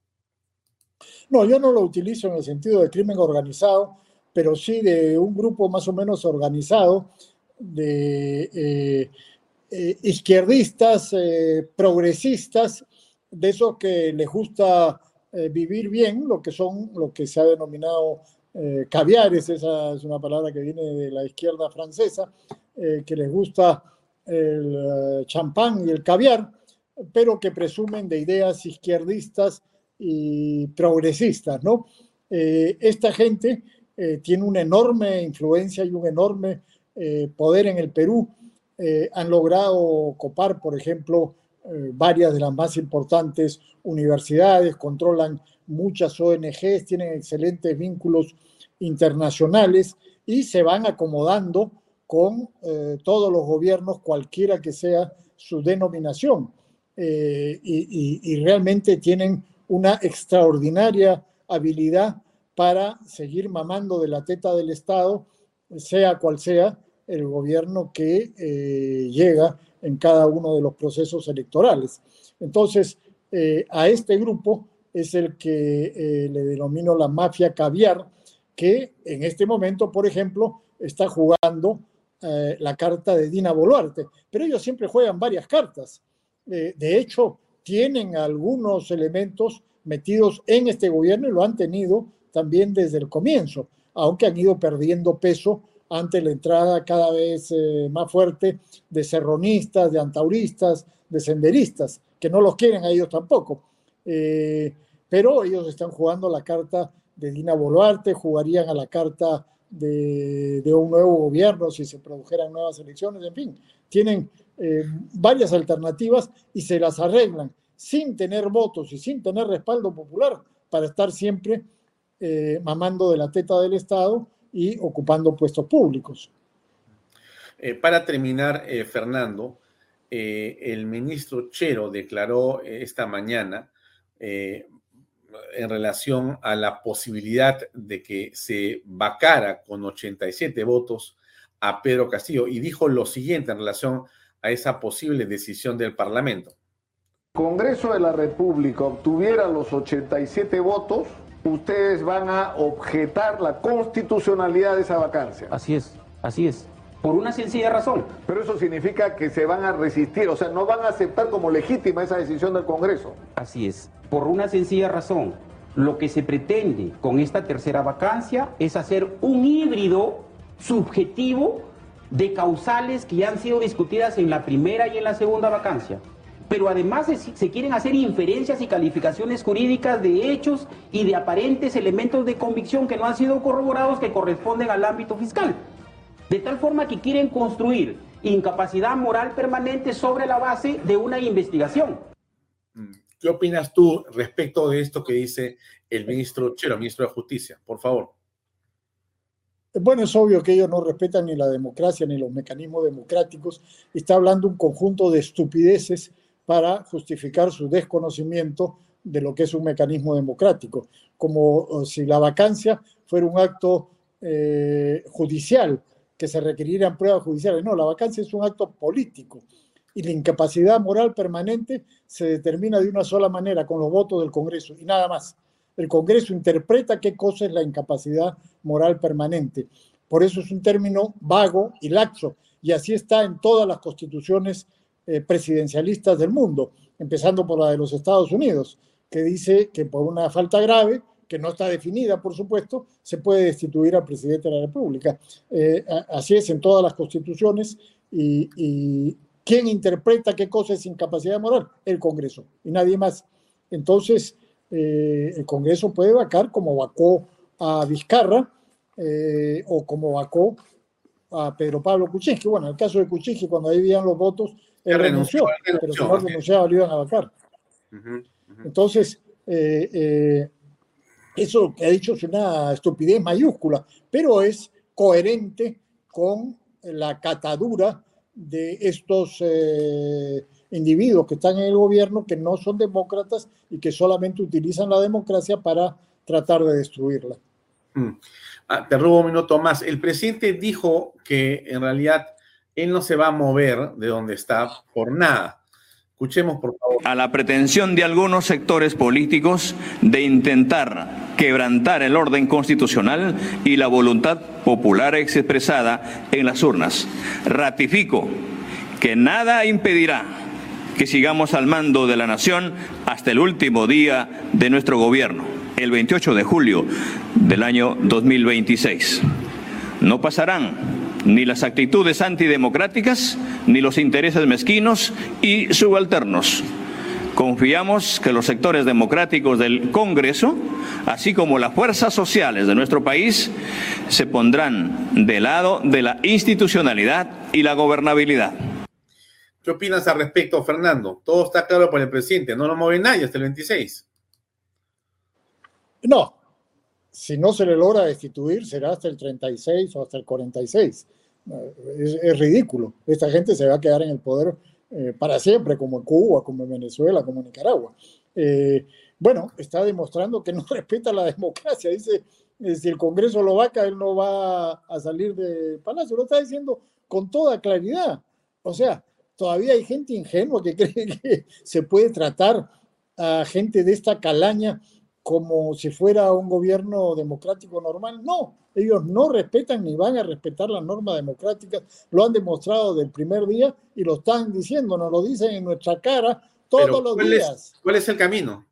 Speaker 8: No, yo no lo utilizo en el sentido de crimen organizado, pero sí de un grupo más o menos organizado de eh, eh, izquierdistas, eh, progresistas, de esos que les gusta vivir bien, lo que son, lo que se ha denominado caviares, esa es una palabra que viene de la izquierda francesa, que les gusta el champán y el caviar, pero que presumen de ideas izquierdistas y progresistas, ¿no? esta gente tiene una enorme influencia y un enorme poder en el Perú. han logrado copar, por ejemplo, varias de las más importantes universidades, controlan muchas ONGs, tienen excelentes vínculos internacionales y se van acomodando con eh, todos los gobiernos, cualquiera que sea su denominación. Eh, y, realmente tienen una extraordinaria habilidad para seguir mamando de la teta del Estado, sea cual sea el gobierno que eh, llega en cada uno de los procesos electorales. Entonces, a este grupo es el que eh, le denomino la mafia caviar, que en este momento, por ejemplo, está jugando eh, la carta de Dina Boluarte, pero ellos siempre juegan varias cartas. Eh, de hecho, tienen algunos elementos metidos en este gobierno y lo han tenido también desde el comienzo, aunque han ido perdiendo peso ante la entrada cada vez más fuerte de serronistas, de antauristas, de senderistas, que no los quieren a ellos tampoco. Eh, pero ellos están jugando la carta de Dina Boluarte, jugarían a la carta de, un nuevo gobierno si se produjeran nuevas elecciones, en fin, tienen eh, varias alternativas y se las arreglan sin tener votos y sin tener respaldo popular para estar siempre eh, mamando de la teta del Estado y ocupando puestos públicos.
Speaker 2: para terminar, Fernando, el ministro Chero declaró esta mañana eh, en relación a la posibilidad de que se vacara con 87 votos a Pedro Castillo y dijo lo siguiente en relación a esa posible decisión del Parlamento.
Speaker 9: Congreso de la República obtuviera los 87 votos, ustedes van a objetar la constitucionalidad de esa vacancia.
Speaker 18: Así es, así es por una sencilla razón.
Speaker 9: Pero eso significa que se van a resistir, o sea, no van a aceptar como legítima esa decisión del Congreso.
Speaker 18: Así es, por una sencilla razón. Lo que se pretende con esta tercera vacancia es hacer un híbrido subjetivo de causales que ya han sido discutidas en la primera y en la segunda vacancia. Pero además se, quieren hacer inferencias y calificaciones jurídicas de hechos y de aparentes elementos de convicción que no han sido corroborados que corresponden al ámbito fiscal. De tal forma que quieren construir incapacidad moral permanente sobre la base de una investigación.
Speaker 2: ¿Qué opinas tú respecto de esto que dice el ministro Chero, ministro de Justicia? Por favor.
Speaker 8: Bueno, es obvio que ellos no respetan ni la democracia ni los mecanismos democráticos. Está hablando un conjunto de estupideces para justificar su desconocimiento de lo que es un mecanismo democrático, como si la vacancia fuera un acto eh, judicial que se requerieran pruebas judiciales. No, la vacancia es un acto político. Y la incapacidad moral permanente se determina de una sola manera, con los votos del Congreso y nada más. El Congreso interpreta qué cosa es la incapacidad moral permanente. Por eso es un término vago y laxo. Y así está en todas las constituciones eh, presidencialistas del mundo, empezando por la de los Estados Unidos, que dice que por una falta grave, que no está definida, por supuesto, se puede destituir al presidente de la República. Eh, así es en todas las constituciones y, ¿quién interpreta qué cosa es incapacidad moral? El Congreso y nadie más. Entonces, eh, el Congreso puede vacar como vacó a Vizcarra o como vacó a Pedro Pablo Kuczynski. Bueno, en el caso de Kuczynski, cuando ahí habían los votos, él renunció, pero si no renunciaba lo iban a vacar. Entonces, eh, eh, eso que ha dicho es una estupidez mayúscula, pero es coherente con la catadura de estos eh, individuos que están en el gobierno, que no son demócratas y que solamente utilizan la democracia para tratar de destruirla.
Speaker 2: Mm. Ah, te robo un minuto más. El presidente dijo que en realidad él no se va a mover de donde está por nada. Escuchemos, por favor.
Speaker 19: A la pretensión de algunos sectores políticos de intentar quebrantar el orden constitucional y la voluntad popular expresada en las urnas. Ratifico que nada impedirá que sigamos al mando de la nación hasta el último día de nuestro gobierno el 28 de julio del año 2026. No pasarán ni las actitudes antidemocráticas ni los intereses mezquinos y subalternos. Confiamos que los sectores democráticos del Congreso, así como las fuerzas sociales de nuestro país, se pondrán de lado de la institucionalidad y la gobernabilidad.
Speaker 2: ¿Qué opinas al respecto, Fernando? Todo está claro por el presidente, no lo mueve nadie hasta el 26.
Speaker 8: No, si no se le logra destituir, será hasta el 36 o hasta el 46. Es, ridículo. Esta gente se va a quedar en el poder eh, para siempre, como en Cuba, como en Venezuela, como en Nicaragua. Eh, bueno, está demostrando que no respeta la democracia. Dice, eh, si el Congreso lo vaca, él no va a salir del palacio. Lo está diciendo con toda claridad. O sea, todavía hay gente ingenua que cree que se puede tratar a gente de esta calaña como si fuera un gobierno democrático normal. No, ellos no respetan ni van a respetar las normas democráticas. Lo han demostrado del primer día y lo están diciendo, nos lo dicen en nuestra cara todos los días.
Speaker 2: ¿Cuál es el camino?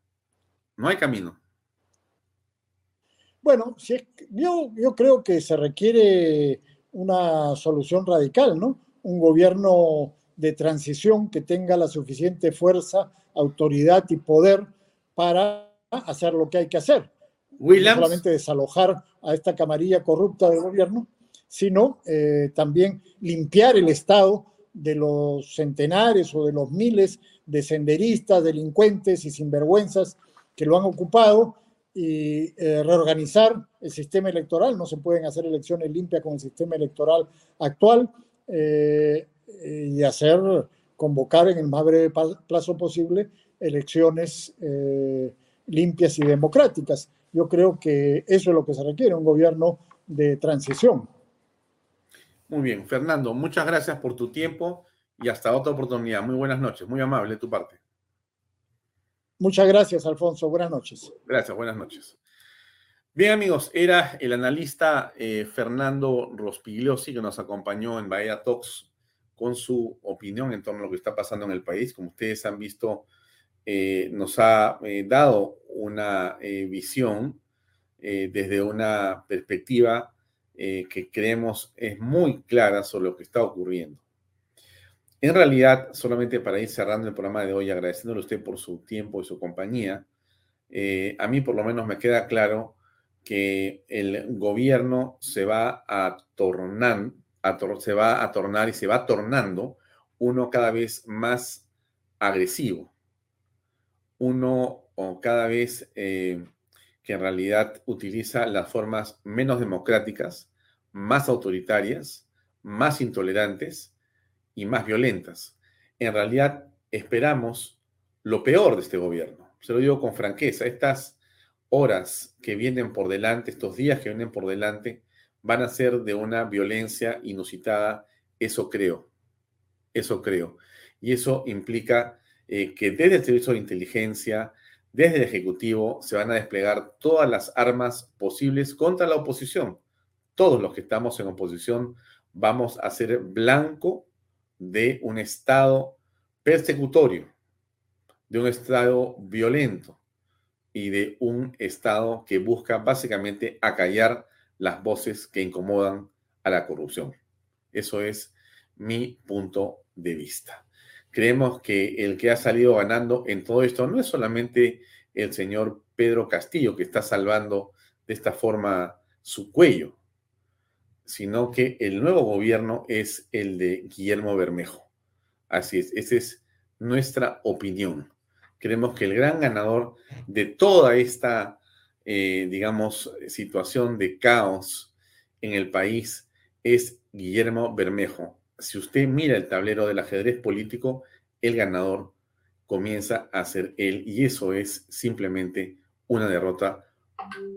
Speaker 2: No hay camino.
Speaker 8: Bueno, si yo, yo creo que se requiere una solución radical, ¿no? Un gobierno de transición que tenga la suficiente fuerza, autoridad y poder para hacer lo que hay que hacer. No solamente desalojar a esta camarilla corrupta del gobierno, sino eh, también limpiar el Estado de los centenares o de los miles de senderistas, delincuentes y sinvergüenzas que lo han ocupado y eh, reorganizar el sistema electoral. No se pueden hacer elecciones limpias con el sistema electoral actual eh, y hacer, convocar en el más breve plazo posible elecciones limpias y democráticas. Yo creo que eso es lo que se requiere, un gobierno de transición.
Speaker 2: Muy bien, Fernando, muchas gracias por tu tiempo y hasta otra oportunidad. Muy buenas noches, muy amable de tu parte.
Speaker 8: Muchas gracias, Alfonso. Buenas noches.
Speaker 2: Gracias, buenas noches. Bien, amigos, era el analista eh, Fernando Rospigliosi que nos acompañó en Bahía Talks con su opinión en torno a lo que está pasando en el país. Como ustedes han visto, eh, nos ha eh, dado una eh, visión desde una perspectiva que creemos es muy clara sobre lo que está ocurriendo. En realidad, solamente para ir cerrando el programa de hoy, agradeciéndole a usted por su tiempo y su compañía, a mí por lo menos me queda claro que el gobierno se va a tornar, se va a tornar y se va tornando uno cada vez más agresivo uno o cada vez eh, que en realidad utiliza las formas menos democráticas, más autoritarias, más intolerantes y más violentas. En realidad esperamos lo peor de este gobierno. Se lo digo con franqueza, estas horas que vienen por delante, estos días que vienen por delante, van a ser de una violencia inusitada, eso creo, eso creo. Y eso implica eh, que desde el Servicio de Inteligencia, desde el Ejecutivo, se van a desplegar todas las armas posibles contra la oposición. Todos los que estamos en oposición vamos a ser blanco de un Estado persecutorio, de un Estado violento y de un Estado que busca básicamente acallar las voces que incomodan a la corrupción. Eso es mi punto de vista. Creemos que el que ha salido ganando en todo esto no es solamente el señor Pedro Castillo, que está salvando de esta forma su cuello, sino que el nuevo gobierno es el de Guillermo Bermejo. Así es, esa es nuestra opinión. Creemos que el gran ganador de toda esta, eh, digamos, situación de caos en el país es Guillermo Bermejo. Si usted mira el tablero del ajedrez político, el ganador comienza a ser él y eso es simplemente una derrota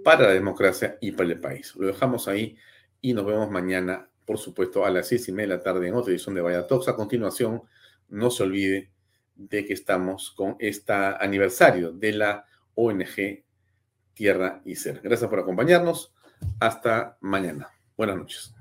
Speaker 2: para la democracia y para el país. Lo dejamos ahí y nos vemos mañana, por supuesto, a las seis y media de la tarde en otra edición de Vaya Talks. A continuación, no se olvide de que estamos con este aniversario de la ONG Tierra y Ser. Gracias por acompañarnos. Hasta mañana. Buenas noches.